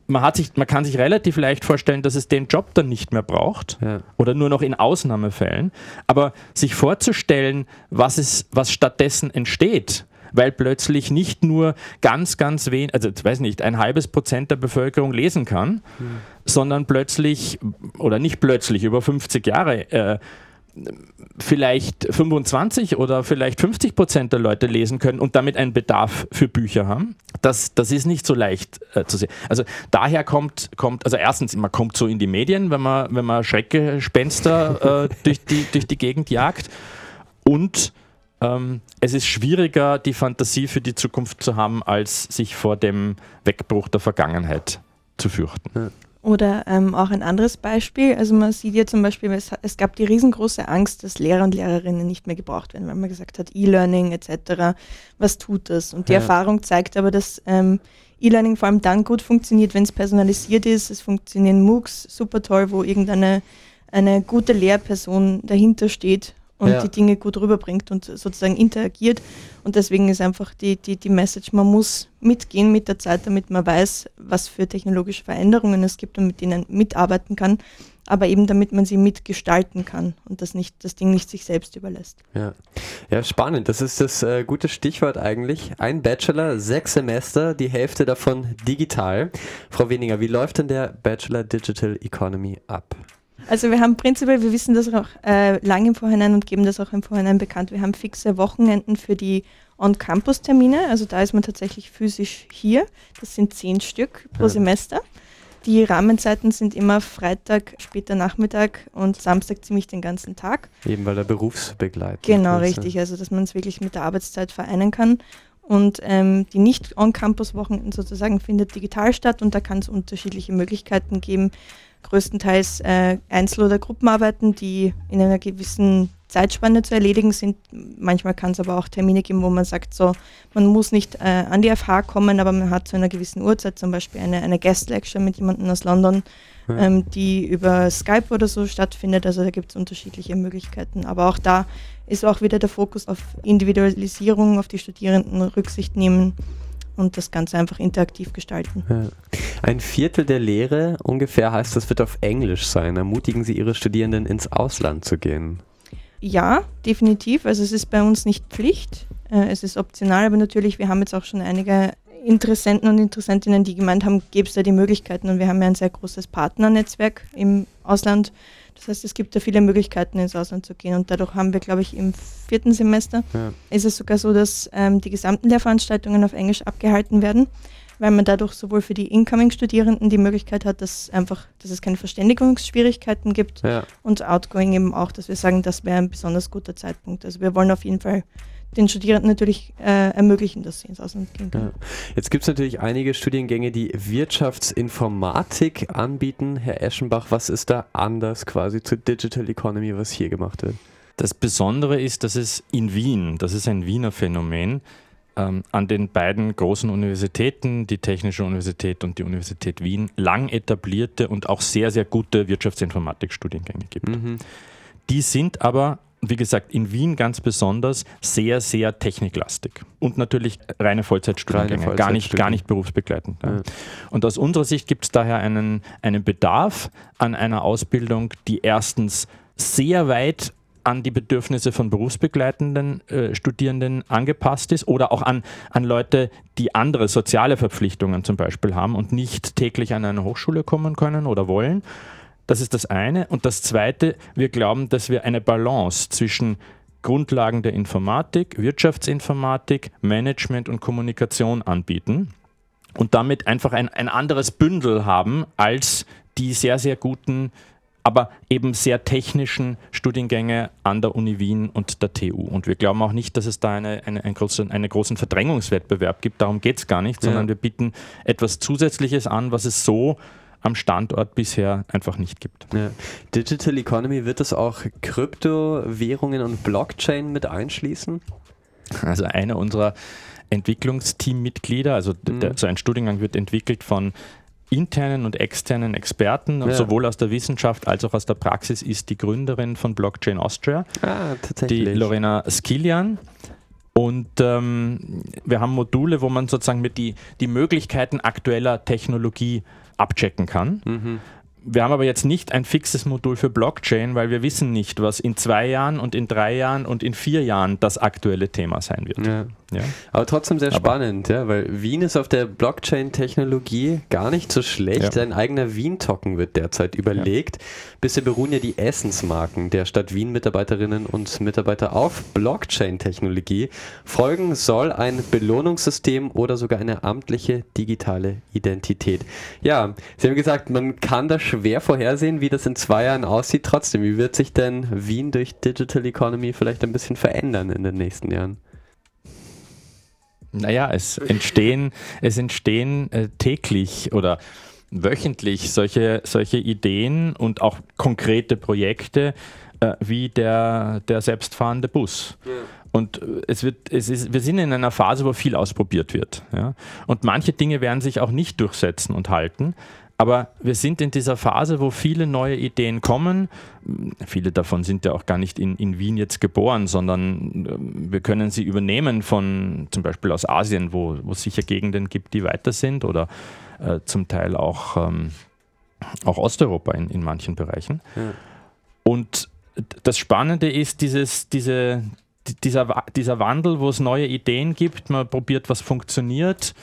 man, hat sich, man kann sich relativ leicht vorstellen, dass es den Job dann nicht mehr braucht Ja. oder nur noch in Ausnahmefällen. Aber sich vorzustellen, was, es, was stattdessen entsteht, weil plötzlich nicht nur ganz, ganz wenig, also ich weiß nicht, ein halbes Prozent der Bevölkerung lesen kann, sondern plötzlich, oder nicht plötzlich, über 50 Jahre, äh, vielleicht 25 oder vielleicht 50 Prozent der Leute lesen können und damit einen Bedarf für Bücher haben. Das, das ist nicht so leicht äh, zu sehen. Also daher kommt, kommt, also erstens, man kommt so in die Medien, wenn man, wenn man Schreckgespenster äh, (laughs) durch, die, durch die Gegend jagt. Und ähm, es ist schwieriger, die Fantasie für die Zukunft zu haben, als sich vor dem Wegbruch der Vergangenheit zu fürchten. Oder ähm, auch ein anderes Beispiel, also man sieht ja zum Beispiel, es, es gab die riesengroße Angst, dass Lehrer und Lehrerinnen nicht mehr gebraucht werden, weil man gesagt hat, E-Learning etc., was tut das? Und die Ja. Erfahrung zeigt aber, dass ähm, E-Learning vor allem dann gut funktioniert, wenn es personalisiert ist. Es funktionieren MOOCs super toll, wo irgendeine eine gute Lehrperson dahinter steht und Ja. die Dinge gut rüberbringt und sozusagen interagiert. Und deswegen ist einfach die, die, die Message, man muss mitgehen mit der Zeit, damit man weiß, was für technologische Veränderungen es gibt und mit denen mitarbeiten kann, aber eben damit man sie mitgestalten kann und das, nicht, das Ding nicht sich selbst überlässt. Ja. ja, spannend. Das ist das äh, gute Stichwort eigentlich. Ein Bachelor, sechs Semester, die Hälfte davon digital. Frau Weniger, wie läuft denn der Bachelor Digital Economy ab? Also wir haben prinzipiell, wir wissen das auch äh, lange im Vorhinein und geben das auch im Vorhinein bekannt. Wir haben fixe Wochenenden für die On-Campus-Termine. Also da ist man tatsächlich physisch hier. Das sind zehn Stück pro Ja. Semester. Die Rahmenzeiten sind immer Freitag, später Nachmittag und Samstag ziemlich den ganzen Tag. Eben weil er berufsbegleitend Genau, ist, richtig. Also, dass man es wirklich mit der Arbeitszeit vereinen kann. Und ähm, die Nicht-On-Campus-Wochenenden sozusagen findet digital statt und da kann es unterschiedliche Möglichkeiten geben. Größtenteils äh, Einzel- oder Gruppenarbeiten, die in einer gewissen Zeitspanne zu erledigen sind. Manchmal kann es aber auch Termine geben, wo man sagt, so, man muss nicht äh, an die FH kommen, aber man hat zu einer gewissen Uhrzeit zum Beispiel eine, eine Guest Lecture mit jemandem aus London, ja. ähm, die über Skype oder so stattfindet. Also da gibt es unterschiedliche Möglichkeiten. Aber auch da ist auch wieder der Fokus auf Individualisierung, auf die Studierenden Rücksicht nehmen und das Ganze einfach interaktiv gestalten. Ja. Ein Viertel der Lehre ungefähr heißt, das wird auf Englisch sein. Ermutigen Sie Ihre Studierenden ins Ausland zu gehen? Ja, definitiv. Also es ist bei uns nicht Pflicht, äh, es ist optional, aber natürlich, wir haben jetzt auch schon einige Interessenten und Interessentinnen, die gemeint haben, gäbe es da die Möglichkeiten und wir haben ja ein sehr großes Partnernetzwerk im Ausland. Das heißt, es gibt da viele Möglichkeiten, ins Ausland zu gehen und dadurch haben wir, glaube ich, im vierten Semester ja. ist es sogar so, dass ähm, die gesamten Lehrveranstaltungen auf Englisch abgehalten werden, weil man dadurch sowohl für die Incoming-Studierenden die Möglichkeit hat, dass einfach, dass es keine Verständigungsschwierigkeiten gibt ja. und Outgoing eben auch, dass wir sagen, das wäre ein besonders guter Zeitpunkt. Also wir wollen auf jeden Fall den Studierenden natürlich äh, ermöglichen, dass sie ins Ausland gehen können. Ja. Jetzt gibt es natürlich einige Studiengänge, die Wirtschaftsinformatik anbieten. Herr Eschenbach, was ist da anders quasi zu Digital Economy, was hier gemacht wird? Das Besondere ist, dass es in Wien, das ist ein Wiener Phänomen, ähm, an den beiden großen Universitäten, die Technische Universität und die Universität Wien, lang etablierte und auch sehr, sehr gute Wirtschaftsinformatik-Studiengänge gibt. Mhm. Die sind aber wie gesagt, in Wien ganz besonders sehr, sehr techniklastig. Und natürlich reine Vollzeitstudiengänge, Vollzeit gar, nicht, gar nicht berufsbegleitend. Ja. Und aus unserer Sicht gibt es daher einen, einen Bedarf an einer Ausbildung, die erstens sehr weit an die Bedürfnisse von berufsbegleitenden äh, Studierenden angepasst ist oder auch an, an Leute, die andere soziale Verpflichtungen zum Beispiel haben und nicht täglich an eine Hochschule kommen können oder wollen. Das ist das eine. Und das zweite, wir glauben, dass wir eine Balance zwischen Grundlagen der Informatik, Wirtschaftsinformatik, Management und Kommunikation anbieten und damit einfach ein, ein anderes Bündel haben als die sehr, sehr guten, aber eben sehr technischen Studiengänge an der Uni Wien und der TU. Und wir glauben auch nicht, dass es da eine, eine, einen, großen, einen großen Verdrängungswettbewerb gibt. Darum geht es gar nicht, sondern ja. wir bieten etwas Zusätzliches an, was es so am Standort bisher einfach nicht gibt. Ja. Digital Economy, wird das auch Kryptowährungen und Blockchain mit einschließen? Also einer unserer Entwicklungsteammitglieder, also mhm. der, so ein Studiengang wird entwickelt von internen und externen Experten, ja. sowohl aus der Wissenschaft als auch aus der Praxis, ist die Gründerin von Blockchain Austria, ah, die Lorena Skilian. Und ähm, wir haben Module, wo man sozusagen mit die, die Möglichkeiten aktueller Technologie abchecken kann. Mhm. Wir haben aber jetzt nicht ein fixes Modul für Blockchain, weil wir wissen nicht, was in zwei Jahren und in drei Jahren und in vier Jahren das aktuelle Thema sein wird. Ja. Ja. Aber trotzdem sehr Aber spannend, ja, weil Wien ist auf der Blockchain-Technologie gar nicht so schlecht. Ja. Ein eigener Wien-Token wird derzeit überlegt. Bisher beruhen ja die Essensmarken der Stadt Wien-Mitarbeiterinnen und Mitarbeiter auf Blockchain-Technologie. Folgen soll ein Belohnungssystem oder sogar eine amtliche digitale Identität. Ja, Sie haben gesagt, man kann da schwer vorhersehen, wie das in zwei Jahren aussieht. Trotzdem, wie wird sich denn Wien durch Digital Economy vielleicht ein bisschen verändern in den nächsten Jahren? Naja, es entstehen, es entstehen äh, täglich oder wöchentlich solche, solche Ideen und auch konkrete Projekte äh, wie der, der selbstfahrende Bus. Ja. Und äh, es wird, es ist, wir sind in einer Phase, wo viel ausprobiert wird. Ja? Und manche Dinge werden sich auch nicht durchsetzen und halten. Aber wir sind in dieser Phase, wo viele neue Ideen kommen. Viele davon sind ja auch gar nicht in, in Wien jetzt geboren, sondern ähm, wir können sie übernehmen von zum Beispiel aus Asien, wo, wo es sicher Gegenden gibt, die weiter sind oder äh, zum Teil auch, ähm, auch Osteuropa in, in manchen Bereichen. Ja. Und das Spannende ist dieses, diese, dieser, dieser Wandel, wo es neue Ideen gibt, man probiert, was funktioniert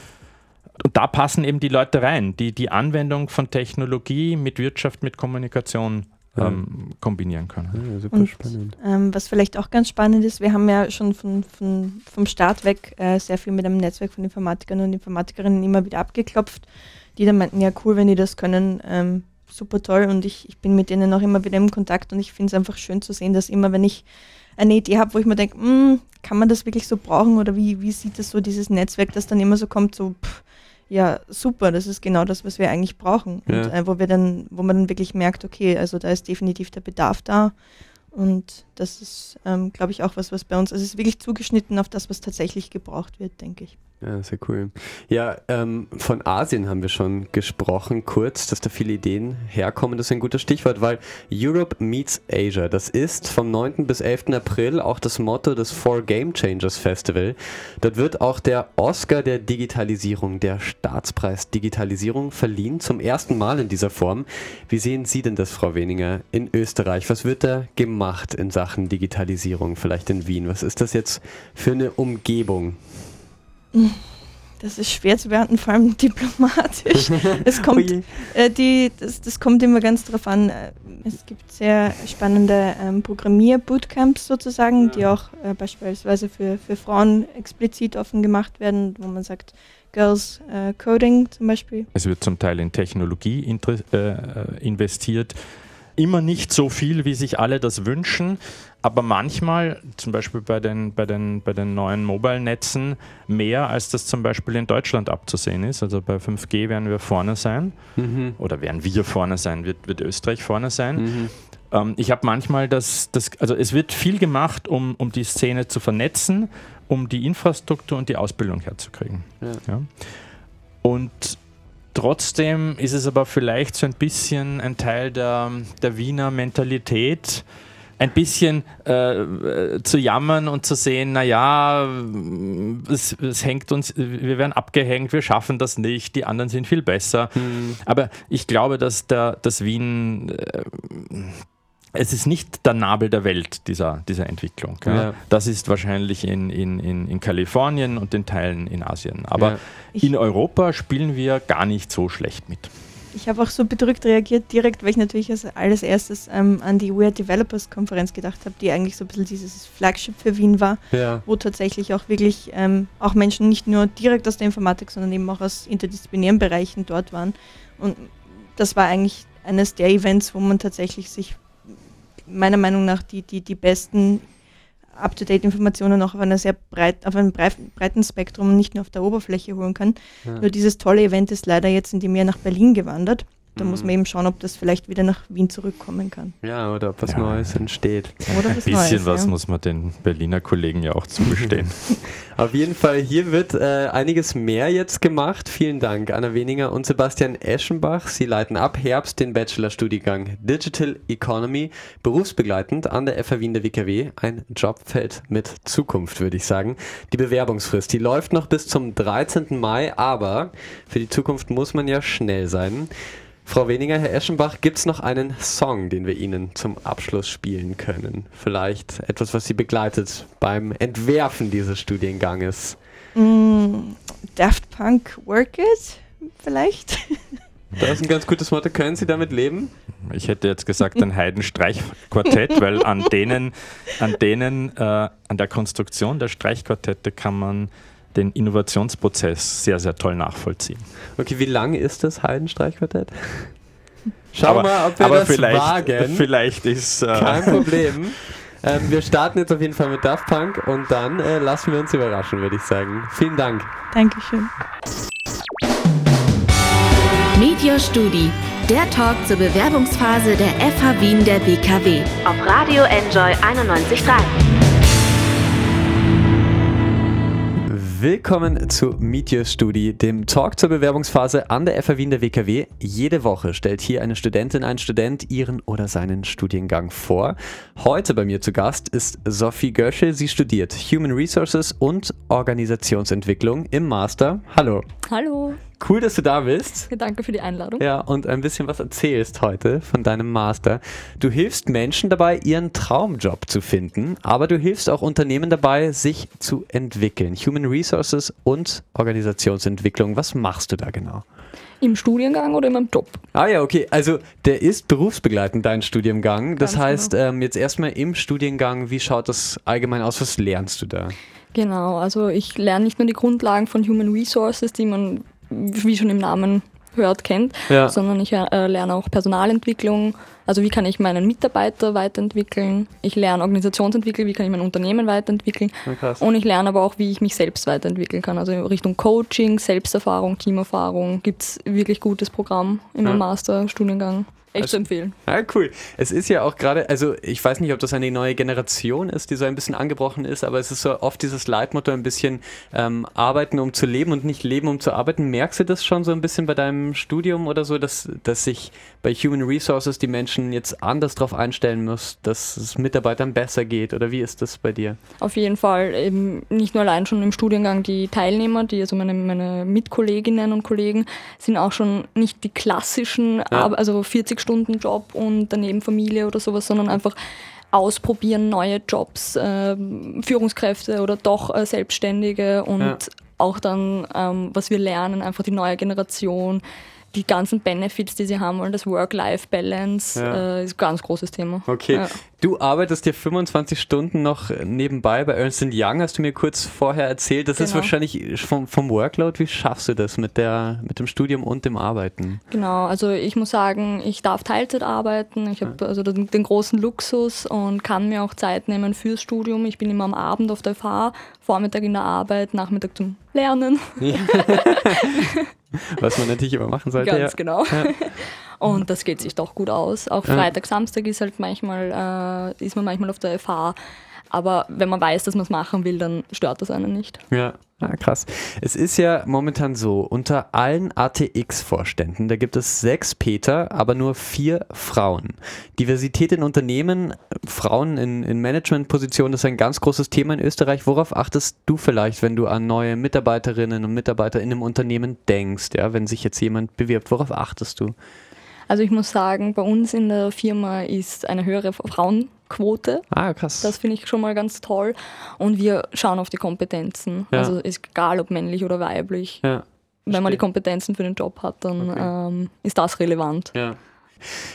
und da passen eben die Leute rein, die die Anwendung von Technologie mit Wirtschaft, mit Kommunikation ähm, kombinieren können. Ja, super und, spannend. Ähm, was vielleicht auch ganz spannend ist, wir haben ja schon von, von vom Start weg äh, sehr viel mit einem Netzwerk von Informatikern und Informatikerinnen immer wieder abgeklopft, die dann meinten, ja cool, wenn die das können, ähm, super toll und ich, ich bin mit denen auch immer wieder im Kontakt und ich finde es einfach schön zu sehen, dass immer, wenn ich eine Idee habe, wo ich mir denke, hm, kann man das wirklich so brauchen oder wie, wie sieht das so, dieses Netzwerk, das dann immer so kommt, so pff, ja, super, das ist genau das, was wir eigentlich brauchen. Ja. Und äh, wo wir dann, wo man dann wirklich merkt, okay, also da ist definitiv der Bedarf da Und das ist, ähm, glaube ich, auch was, was bei uns, also es ist wirklich zugeschnitten auf das, was tatsächlich gebraucht wird, denke ich. Ja, sehr cool. Ja, ähm, von Asien haben wir schon gesprochen, kurz, dass da viele Ideen herkommen. Das ist ein gutes Stichwort, weil Europe meets Asia. Das ist vom 9. bis 11. April auch das Motto des Four Game Changers Festival. Dort wird auch der Oscar der Digitalisierung, der Staatspreis Digitalisierung verliehen, zum ersten Mal in dieser Form. Wie sehen Sie denn das, Frau Weninger, in Österreich? Was wird da gemacht in Sachen Digitalisierung, vielleicht in Wien? Was ist das jetzt für eine Umgebung? Das ist schwer zu beantworten, vor allem diplomatisch. (laughs) es kommt, äh, die, das, das kommt immer ganz drauf an. Äh, es gibt sehr spannende ähm, Programmier-Bootcamps sozusagen, ja. die auch äh, beispielsweise für, für Frauen explizit offen gemacht werden, wo man sagt, Girls äh, Coding zum Beispiel. Es wird zum Teil in Technologie äh, investiert immer nicht so viel, wie sich alle das wünschen, aber manchmal, zum Beispiel bei den, bei den, bei den neuen Mobile-Netzen, mehr als das zum Beispiel in Deutschland abzusehen ist. Also bei 5G werden wir vorne sein mhm. oder werden wir vorne sein, wird, wird Österreich vorne sein. Mhm. Ähm, ich habe manchmal das, das, also es wird viel gemacht, um, um die Szene zu vernetzen, um die Infrastruktur und die Ausbildung herzukriegen. Ja. Ja. Und Trotzdem ist es aber vielleicht so ein bisschen ein Teil der, der Wiener Mentalität, ein bisschen äh, zu jammern und zu sehen, naja, es, es hängt uns, wir werden abgehängt, wir schaffen das nicht, die anderen sind viel besser. Mhm. Aber ich glaube, dass der, dass Wien äh, es ist nicht der Nabel der Welt, dieser, dieser Entwicklung. Ja. Ja. Das ist wahrscheinlich in, in, in, in Kalifornien und den Teilen in Asien. Aber ja. in Europa spielen wir gar nicht so schlecht mit. Ich habe auch so bedrückt reagiert direkt, weil ich natürlich als alles erstes ähm, an die Weird Developers Konferenz gedacht habe, die eigentlich so ein bisschen dieses Flagship für Wien war, wo tatsächlich auch wirklich ähm, auch Menschen nicht nur direkt aus der Informatik, sondern eben auch aus interdisziplinären Bereichen dort waren. Und das war eigentlich eines der Events, wo man tatsächlich sich meiner Meinung nach die, die, die besten Up-to-Date-Informationen auch auf, einer sehr breit, auf einem breiten Spektrum und nicht nur auf der Oberfläche holen kann. Ja. Nur dieses tolle Event ist leider jetzt in dem Jahr nach Berlin gewandert. Da mhm. muss man eben schauen, ob das vielleicht wieder nach Wien zurückkommen kann. Ja, oder ob was ja. Neues entsteht. Oder Ein bisschen Neues, was ja. muss man den Berliner Kollegen ja auch zugestehen. (laughs) Auf jeden Fall, hier wird äh, einiges mehr jetzt gemacht. Vielen Dank, Anna Weniger und Sebastian Eschenbach. Sie leiten ab Herbst den Bachelorstudiengang Digital Economy, berufsbegleitend an der FH Wien der WKW. Ein Jobfeld mit Zukunft, würde ich sagen. Die Bewerbungsfrist, die läuft noch bis zum 13. Mai, aber für die Zukunft muss man ja schnell sein. Frau Weniger, Herr Eschenbach, gibt es noch einen Song, den wir Ihnen zum Abschluss spielen können? Vielleicht etwas, was Sie begleitet beim Entwerfen dieses Studienganges? Mm, Daft Punk Work It, vielleicht? (laughs) Das ist ein ganz gutes Motto. Können Sie damit leben? Ich hätte jetzt gesagt ein Heidenstreichquartett, weil an denen, an denen, äh, an der Konstruktion der Streichquartette kann man den Innovationsprozess sehr, sehr toll nachvollziehen. Okay, wie lang ist das Heidenstreichquartett? (laughs) Schau aber, mal, ob wir das vielleicht, wagen. Vielleicht ist... Äh Kein (laughs) Problem. Ähm, wir starten jetzt auf jeden Fall mit Daft Punk und dann äh, lassen wir uns überraschen, würde ich sagen. Vielen Dank. Dankeschön. Media Studi, der Talk zur Bewerbungsphase der FH Wien der BKW auf Radio Enjoy 91.3. Willkommen zu Meet Your Studi, dem Talk zur Bewerbungsphase an der FH Wien der WKW. Jede Woche stellt hier eine Studentin, ein Student ihren oder seinen Studiengang vor. Heute bei mir zu Gast ist Sophie Göschel. Sie studiert Human Resources und Organisationsentwicklung im Master. Hallo. Hallo. Cool, dass du da bist. Danke für die Einladung. Ja, und ein bisschen was erzählst heute von deinem Master. Du hilfst Menschen dabei, ihren Traumjob zu finden, aber du hilfst auch Unternehmen dabei, sich zu entwickeln. Human Resources und Organisationsentwicklung. Was machst du da genau? Im Studiengang oder in meinem Job? Ah ja, okay. Also der ist berufsbegleitend, dein Studiengang. Das Ganz heißt, genau. ähm, jetzt erstmal im Studiengang, wie schaut das allgemein aus? Was lernst du da? Genau, also ich lerne nicht nur die Grundlagen von Human Resources, die man wie schon im Namen hört, kennt, ja. sondern ich äh, lerne auch Personalentwicklung, also wie kann ich meinen Mitarbeiter weiterentwickeln, ich lerne Organisationsentwicklung, wie kann ich mein Unternehmen weiterentwickeln ja, und ich lerne aber auch, wie ich mich selbst weiterentwickeln kann, also Richtung Coaching, Selbsterfahrung, Teamerfahrung gibt es wirklich gutes Programm in meinem ja. Masterstudiengang. Echt also, zu empfehlen. Ja, cool. Es ist ja auch gerade, also ich weiß nicht, ob das eine neue Generation ist, die so ein bisschen angebrochen ist, aber es ist so oft dieses Leitmotto ein bisschen ähm, arbeiten, um zu leben und nicht leben, um zu arbeiten. Merkst du das schon so ein bisschen bei deinem Studium oder so, dass, dass sich bei Human Resources die Menschen jetzt anders darauf einstellen muss, dass es Mitarbeitern besser geht oder wie ist das bei dir? Auf jeden Fall, eben nicht nur allein schon im Studiengang die Teilnehmer, die also meine, meine Mitkolleginnen und Kollegen sind auch schon nicht die klassischen, ja. also 40 stunden job und daneben Familie oder sowas, sondern einfach ausprobieren, neue Jobs, äh, Führungskräfte oder doch äh, Selbstständige und ja. auch dann, ähm, was wir lernen, einfach die neue Generation, die ganzen Benefits, die sie haben wollen, das Work-Life-Balance ja. äh, ist ein ganz großes Thema. Okay. Ja. Du arbeitest dir 25 Stunden noch nebenbei bei Ernst Young, hast du mir kurz vorher erzählt. Das genau. ist wahrscheinlich vom, vom Workload. Wie schaffst du das mit, der, mit dem Studium und dem Arbeiten? Genau, also ich muss sagen, ich darf Teilzeit arbeiten. Ich habe ja. also den, den, großen Luxus und kann mir auch Zeit nehmen fürs Studium. Ich bin immer am Abend auf der FH, Vormittag in der Arbeit, Nachmittag zum Lernen. Ja. (laughs) Was man natürlich immer machen sollte. Ganz ja. genau. Ja. (laughs) Und das geht sich doch gut aus. Auch Freitag, Samstag ist halt manchmal, äh, ist man manchmal auf der FH. Aber wenn man weiß, dass man es machen will, dann stört das einen nicht. Ja, Ah, krass. Es ist ja momentan so, unter allen ATX-Vorständen, da gibt es sechs Peter, aber nur vier Frauen. Diversität in Unternehmen, Frauen in, in Managementpositionen, das ist ein ganz großes Thema in Österreich. Worauf achtest du vielleicht, wenn du an neue Mitarbeiterinnen und Mitarbeiter in einem Unternehmen denkst, ja, wenn sich jetzt jemand bewirbt? Worauf achtest du? Also ich muss sagen, bei uns in der Firma ist eine höhere Frauenquote. Ah, krass. Das finde ich schon mal ganz toll. Und wir schauen auf die Kompetenzen. Ja. Also ist egal, ob männlich oder weiblich. Ja. Wenn man die Kompetenzen für den Job hat, dann okay. ähm, ist das relevant. Ja.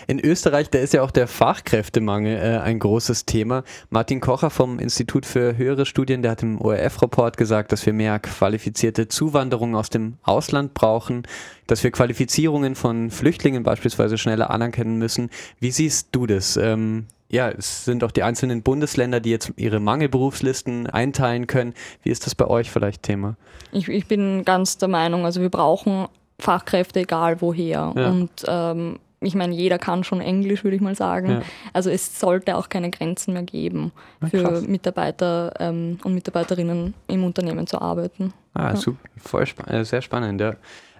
In Österreich, da ist ja auch der Fachkräftemangel äh, ein großes Thema. Martin Kocher vom Institut für höhere Studien, der hat im ORF-Report gesagt, dass wir mehr qualifizierte Zuwanderung aus dem Ausland brauchen, dass wir Qualifizierungen von Flüchtlingen beispielsweise schneller anerkennen müssen. Wie siehst du das? Ähm, ja, es sind auch die einzelnen Bundesländer, die jetzt ihre Mangelberufslisten einteilen können. Wie ist das bei euch vielleicht Thema? Ich, ich bin ganz der Meinung, also wir brauchen Fachkräfte, egal woher. Ja. Und ähm, ich meine, jeder kann schon Englisch, würde ich mal sagen. Ja. Also es sollte auch keine Grenzen mehr geben, ja, für Mitarbeiter ähm, und Mitarbeiterinnen im Unternehmen zu arbeiten. Ah, ja. super, voll spa äh, sehr spannend, ja.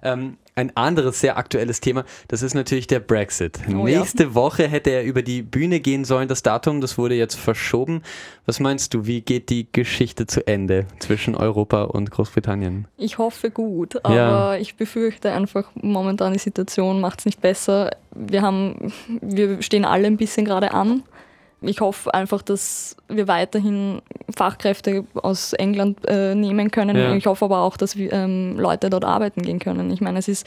Ähm, ein anderes sehr aktuelles Thema, das ist natürlich der Brexit. Oh, Nächste ja. Woche hätte er über die Bühne gehen sollen, das Datum, das wurde jetzt verschoben. Was meinst du, wie geht die Geschichte zu Ende zwischen Europa und Großbritannien? Ich hoffe gut, aber ja. ich befürchte einfach, momentan die Situation macht es nicht besser. Wir haben, wir stehen alle ein bisschen gerade an ich hoffe einfach, dass wir weiterhin Fachkräfte aus England äh, nehmen können. Ja. Ich hoffe aber auch, dass wir, ähm, Leute dort arbeiten gehen können. Ich meine, es ist,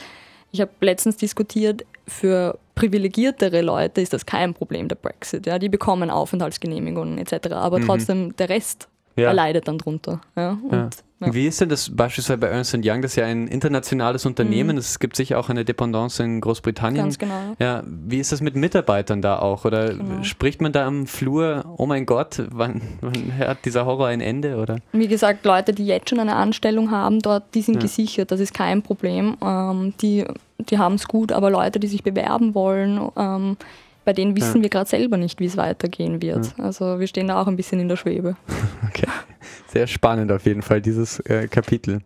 ich habe letztens diskutiert, für privilegiertere Leute ist das kein Problem, der Brexit. Ja? Die bekommen Aufenthaltsgenehmigungen etc. Aber mhm. trotzdem, der Rest ja. leidet dann drunter. Ja? Und ja. Wie ist denn das beispielsweise bei Ernst Young? Das ist ja ein internationales Unternehmen. Mhm. Es gibt sicher auch eine Dependance in Großbritannien. Ganz genau. Ja, wie ist das mit Mitarbeitern da auch? Oder genau. spricht man da am Flur, oh mein Gott, wann, wann, hat dieser Horror ein Ende? Oder? Wie gesagt, Leute, die jetzt schon eine Anstellung haben dort, die sind ja. gesichert. Das ist kein Problem. Ähm, die die haben es gut, aber Leute, die sich bewerben wollen, ähm, bei denen wissen ja. wir gerade selber nicht, wie es weitergehen wird. Ja. Also wir stehen da auch ein bisschen in der Schwebe. (laughs) Okay. Sehr spannend auf jeden Fall, dieses äh, Kapitel.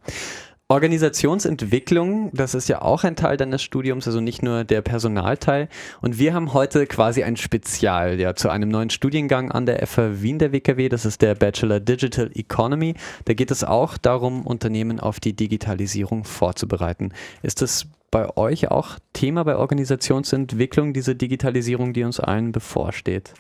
Organisationsentwicklung, das ist ja auch ein Teil deines Studiums, also nicht nur der Personalteil. Und wir haben heute quasi ein Spezial ja, zu einem neuen Studiengang an der FH Wien der WKW. Das ist der Bachelor Digital Economy. Da geht es auch darum, Unternehmen auf die Digitalisierung vorzubereiten. Ist das bei euch auch Thema bei Organisationsentwicklung, diese Digitalisierung, die uns allen bevorsteht?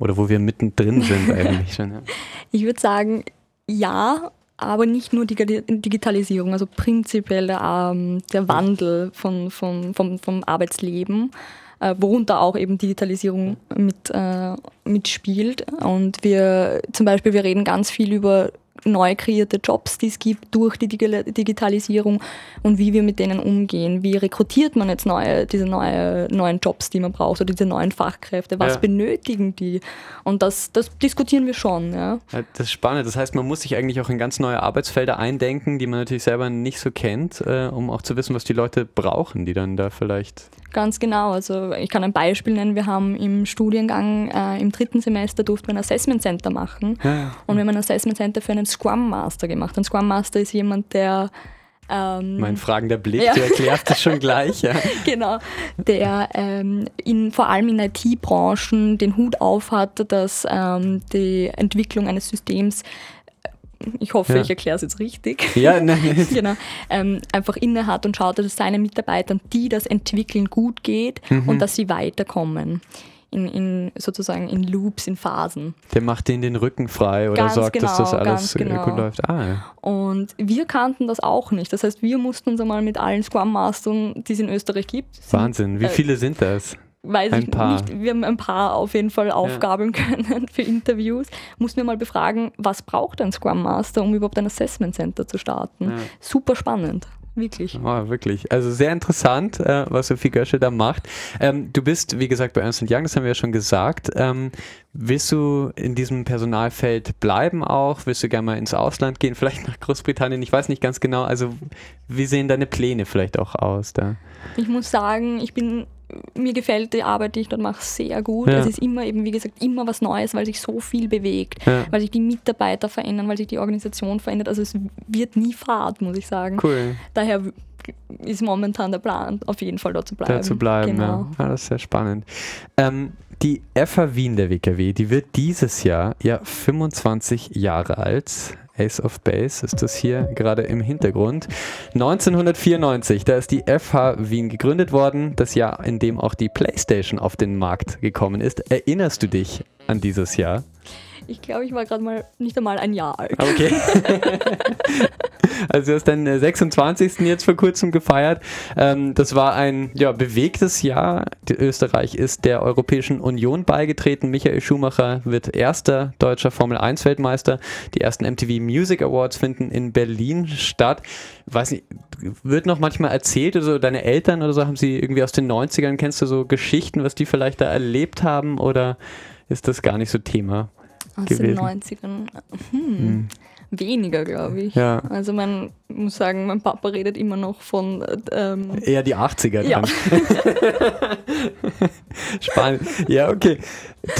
Oder wo wir mittendrin sind (laughs) eigentlich schon? Ja. Ich würde sagen, ja, aber nicht nur die Digitalisierung, also prinzipiell ähm, der Wandel von, von, vom, vom Arbeitsleben, äh, worunter auch eben Digitalisierung mit, äh, mitspielt. Und wir zum Beispiel, wir reden ganz viel über neu kreierte Jobs, die es gibt durch die Digitalisierung und wie wir mit denen umgehen. Wie rekrutiert man jetzt neue, diese neue, neuen Jobs, die man braucht oder diese neuen Fachkräfte? Was ja. benötigen die? Und das, das diskutieren wir schon. Ja. ja. Das ist spannend. Das heißt, man muss sich eigentlich auch in ganz neue Arbeitsfelder eindenken, die man natürlich selber nicht so kennt, äh, um auch zu wissen, was die Leute brauchen, die dann da vielleicht Ganz genau. Also ich kann ein Beispiel nennen. Wir haben im Studiengang äh, im dritten Semester durften wir ein Assessment Center machen. Ja. Und wir haben ein Assessment Center für einen Scrum Master gemacht. Ein Scrum Master ist jemand, der ähm, mein fragender Blick, ja. du erklärst es schon gleich. Ja. (laughs) genau, der ähm, in, vor allem in IT-Branchen den Hut auf hat, dass ähm, die Entwicklung eines Systems ich hoffe, ja. ich erkläre es jetzt richtig. Ja, nein. (laughs) genau. Ähm, einfach innehat und schaut, dass es seinen Mitarbeitern, die das entwickeln, gut geht mhm. und dass sie weiterkommen. In, in, sozusagen in Loops, in Phasen. Der macht denen den Rücken frei oder ganz sorgt, genau, dass das genau, alles genau. gut läuft. Ah, ja. Und wir kannten das auch nicht. Das heißt, wir mussten uns einmal mit allen Scrum Mastern, die es in Österreich gibt. Wahnsinn, wie äh, viele sind das? weiß ein ich paar. nicht, wir haben ein paar auf jeden Fall aufgabeln ja. (laughs) können für Interviews, mussten wir mal befragen, was braucht ein Scrum Master, um überhaupt ein Assessment Center zu starten. Ja. Super spannend. Wirklich. Oh, wirklich. Also sehr interessant, äh, was Sophie Gösche da macht. Ähm, du bist, wie gesagt, bei Ernst Young, das haben wir ja schon gesagt. Ähm, willst du in diesem Personalfeld bleiben auch? Willst du gerne mal ins Ausland gehen, (laughs) vielleicht nach Großbritannien? Ich weiß nicht ganz genau. Also wie sehen deine Pläne vielleicht auch aus da? Ich muss sagen, ich bin mir gefällt die Arbeit, die ich dort mache, sehr gut. Ja. Es ist immer eben, wie gesagt, immer was Neues, weil sich so viel bewegt, ja. weil sich die Mitarbeiter verändern, weil sich die Organisation verändert. Also es wird nie Fahrt, muss ich sagen. Cool. Daher ist momentan der Plan, auf jeden Fall dort zu bleiben. Da zu bleiben, genau. ja. ja. Das ist sehr spannend. Ähm, die FH Wien der WKW, die wird dieses Jahr ja 25 Jahre alt. Ace of Base ist das hier gerade im Hintergrund. 1994, da ist die FH Wien gegründet worden, das Jahr, in dem auch die PlayStation auf den Markt gekommen ist. Erinnerst du dich an dieses Jahr? Ich glaube, ich war gerade mal nicht einmal ein Jahr alt. Okay. (laughs) also du hast deinen 26. jetzt vor kurzem gefeiert. Ähm, das war ein ja, bewegtes Jahr. Österreich ist der Europäischen Union beigetreten. Michael Schumacher wird erster deutscher Formel 1 Weltmeister. Die ersten MTV Music Awards finden in Berlin statt. Weiß nicht, wird noch manchmal erzählt oder so, deine Eltern oder so, haben sie irgendwie aus den 90ern, kennst du so Geschichten, was die vielleicht da erlebt haben oder ist das gar nicht so Thema? Aus gewesen. den 90ern. Hm. Hm. Weniger, glaube ich. Ja. Also man muss sagen, mein Papa redet immer noch von... Ähm, Eher die 80er dann. Ja. (laughs) Spannend. Ja, okay.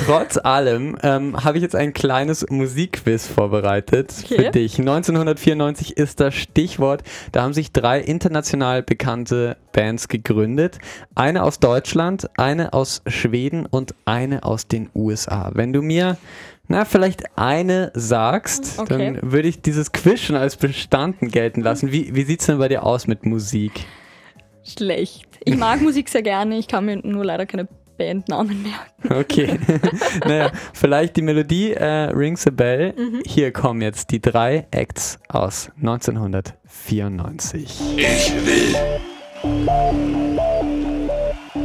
Trotz allem ähm, habe ich jetzt ein kleines Musikquiz vorbereitet okay. für dich. 1994 ist das Stichwort. Da haben sich drei international bekannte Bands gegründet. Eine aus Deutschland, eine aus Schweden und eine aus den USA. Wenn du mir na, vielleicht eine sagst, okay. dann würde ich dieses Quiz schon als bestanden gelten lassen. Wie, wie sieht es denn bei dir aus mit Musik? Schlecht. Ich mag (laughs) Musik sehr gerne, ich kann mir nur leider keine Bandnamen merken. Okay. (laughs) naja, vielleicht die Melodie äh, Rings a Bell. Mhm. Hier kommen jetzt die drei Acts aus 1994. Ich will.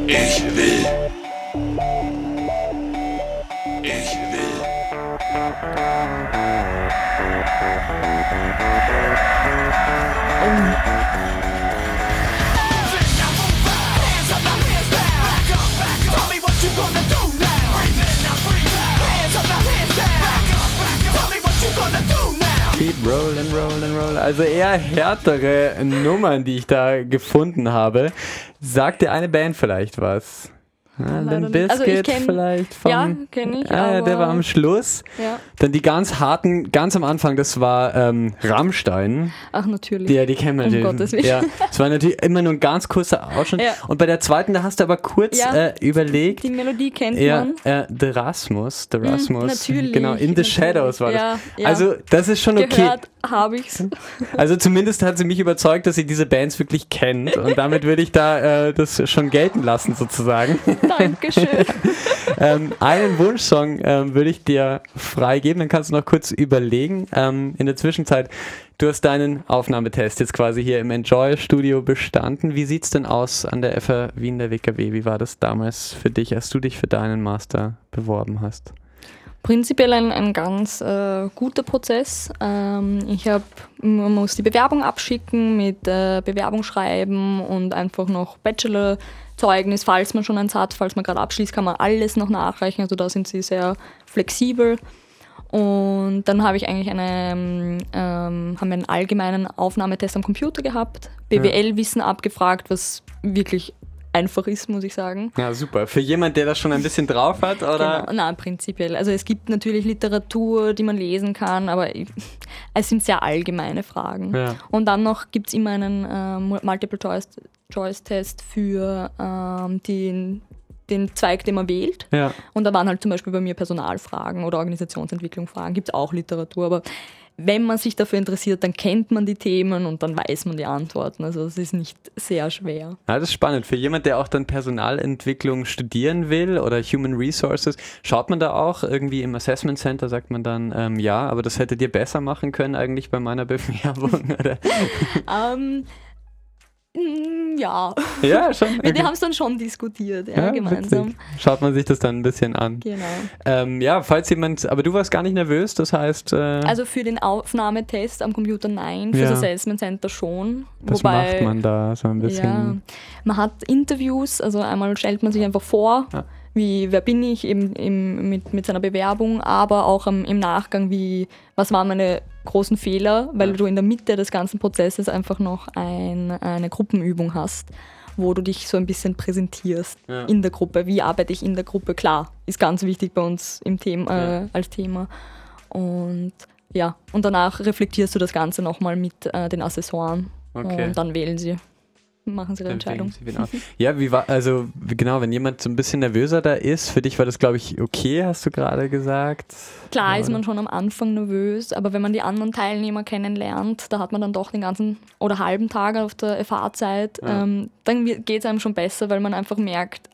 Ich will. Keep rolling, rolling, rolling. Also eher härtere Nummern, die ich da gefunden habe. Sagt dir eine Band vielleicht was? Ja, Limp Bizkit also vielleicht. Vom, ja, kenne ich. Ah, der war am Schluss. Ja. Dann die ganz harten, ganz am Anfang, das war ähm, Rammstein. Ach, natürlich. Ja, die kennen wir natürlich. Um Gottes Willen. Ja, es war natürlich immer nur ein ganz kurzer Ausschnitt. Ja. Und bei der zweiten, da hast du aber kurz ja, äh, überlegt. Die Melodie kennt ja, man. Äh, The Rasmus. The hm, Rasmus. Mm, natürlich. Genau, In the natürlich. Shadows war das. Also, das ist schon okay. Gehört habe ich's. (laughs) Also zumindest hat sie mich überzeugt, dass sie diese Bands wirklich kennt und damit würde ich da äh, das schon gelten lassen sozusagen. Dankeschön. (laughs) ähm, einen Wunschsong ähm, würde ich dir freigeben, dann kannst du noch kurz überlegen. Ähm, in der Zwischenzeit, du hast deinen Aufnahmetest jetzt quasi hier im Enjoy-Studio bestanden. Wie sieht's denn aus an der FH Wien der WKW? Wie war das damals für dich, als du dich für deinen Master beworben hast? prinzipiell ein, ein ganz äh, guter Prozess. Ähm, ich habe, man muss die Bewerbung abschicken mit äh, Bewerbung schreiben und einfach noch Bachelor-Zeugnis, falls man schon eins hat, falls man gerade abschließt, kann man alles noch nachreichen. Also da sind sie sehr flexibel. Und dann habe ich eigentlich eine, ähm, haben wir einen allgemeinen Aufnahmetest am Computer gehabt, BWL-Wissen abgefragt, was wirklich einfach ist, muss ich sagen. Ja, super. Für jemand, der das schon ein bisschen drauf hat, oder? Genau, nein, prinzipiell. Also es gibt natürlich Literatur, die man lesen kann, aber es sind sehr allgemeine Fragen. Ja. Und dann noch gibt es immer einen äh, Multiple-Choice-Test für ähm, den den Zweig, den man wählt. Ja. Und da waren halt zum Beispiel bei mir Personalfragen oder Organisationsentwicklung Fragen. Gibt es auch Literatur, aber wenn man sich dafür interessiert, dann kennt man die Themen und dann weiß man die Antworten. Also es ist nicht sehr schwer. Ja, das ist spannend. Für jemand, der auch dann Personalentwicklung studieren will oder Human Resources, schaut man da auch irgendwie im Assessment Center, sagt man dann, ähm, ja, aber das hättet ihr besser machen können eigentlich bei meiner (laughs) Bewerbung, oder? (laughs) ähm, ja. Ja, schon. (laughs) Okay. Wir haben es dann schon diskutiert, ja, ja gemeinsam. Witzig. Schaut man sich das dann ein bisschen an. Genau. Ähm, ja, falls jemand, aber du warst gar nicht nervös, das heißt. Äh, also für den Aufnahmetest am Computer nein, für ja. das Assessment Center schon. Was Wobei, macht man da so ein bisschen? Ja, man hat Interviews, also einmal stellt man sich einfach vor. Ja wie wer bin ich eben, eben mit, mit seiner Bewerbung, aber auch im, im Nachgang, wie was waren meine großen Fehler, weil ja. du in der Mitte des ganzen Prozesses einfach noch ein, eine Gruppenübung hast, wo du dich so ein bisschen präsentierst ja. in der Gruppe. Wie arbeite ich in der Gruppe? Klar, ist ganz wichtig bei uns im Thema, äh, als Thema. Und ja, und danach reflektierst du das Ganze nochmal mit äh, den Assessoren okay. und dann wählen sie machen Sie Ihre Entscheidung. (laughs) ja, wie war, also genau, wenn jemand so ein bisschen nervöser da ist, für dich war das, glaube ich, okay, hast du gerade gesagt? Klar ist man schon am Anfang nervös, aber wenn man die anderen Teilnehmer kennenlernt, da hat man dann doch den ganzen oder halben Tag auf der FA-Zeit, ja. ähm, dann geht es einem schon besser, weil man einfach merkt,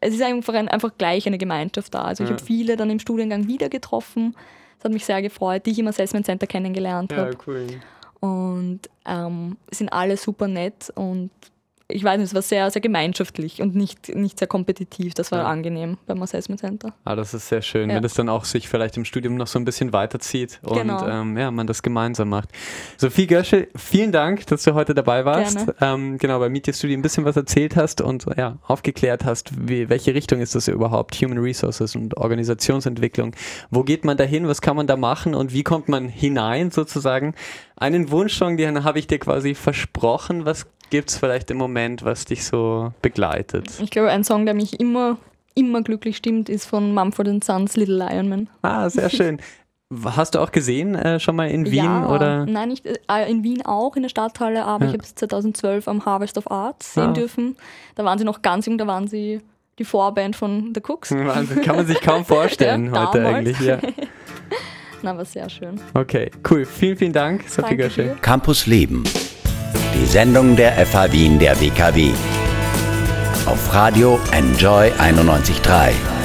es ist einfach, ein, einfach gleich eine Gemeinschaft da. Also ich ja. habe viele dann im Studiengang wieder getroffen. Das hat mich sehr gefreut, die ich im Assessment Center kennengelernt habe. Ja, cool. Und ähm, sind alle super nett und ich weiß nicht, es war sehr, sehr gemeinschaftlich und nicht, nicht sehr kompetitiv. Das war ja. angenehm beim Assessment Center. Ah, das ist sehr schön, ja. wenn das dann auch sich vielleicht im Studium noch so ein bisschen weiterzieht und genau. ähm, ja, man das gemeinsam macht. Sophie Göschel, vielen Dank, dass du heute dabei warst. Ähm, genau, bei Media Studio ein bisschen was erzählt hast und ja, aufgeklärt hast, wie, welche Richtung ist das überhaupt? Human Resources und Organisationsentwicklung. Wo geht man da hin? Was kann man da machen und wie kommt man hinein sozusagen? Einen Wunschsong, den habe ich dir quasi versprochen. Was gibt es vielleicht im Moment, was dich so begleitet? Ich glaube, ein Song, der mich immer, immer glücklich stimmt, ist von Mumford Sons Little Lion Man. Ah, sehr (laughs) schön. Hast du auch gesehen, äh, schon mal in Wien? Ja, oder? Nein, nicht äh, in Wien auch, in der Stadthalle, aber ja. ich habe es 2012 am Harvest of Arts sehen ah. dürfen. Da waren sie noch ganz jung, da waren sie die Vorband von The Cooks. (laughs) Wahnsinn, kann man sich kaum vorstellen (laughs) ja, heute damals. eigentlich. Ja. Na, war sehr schön. Okay, cool. Vielen, vielen Dank, Sophie Göschel. Campus Leben Sendung der FH Wien der WKW. Auf Radio Enjoy 91.3.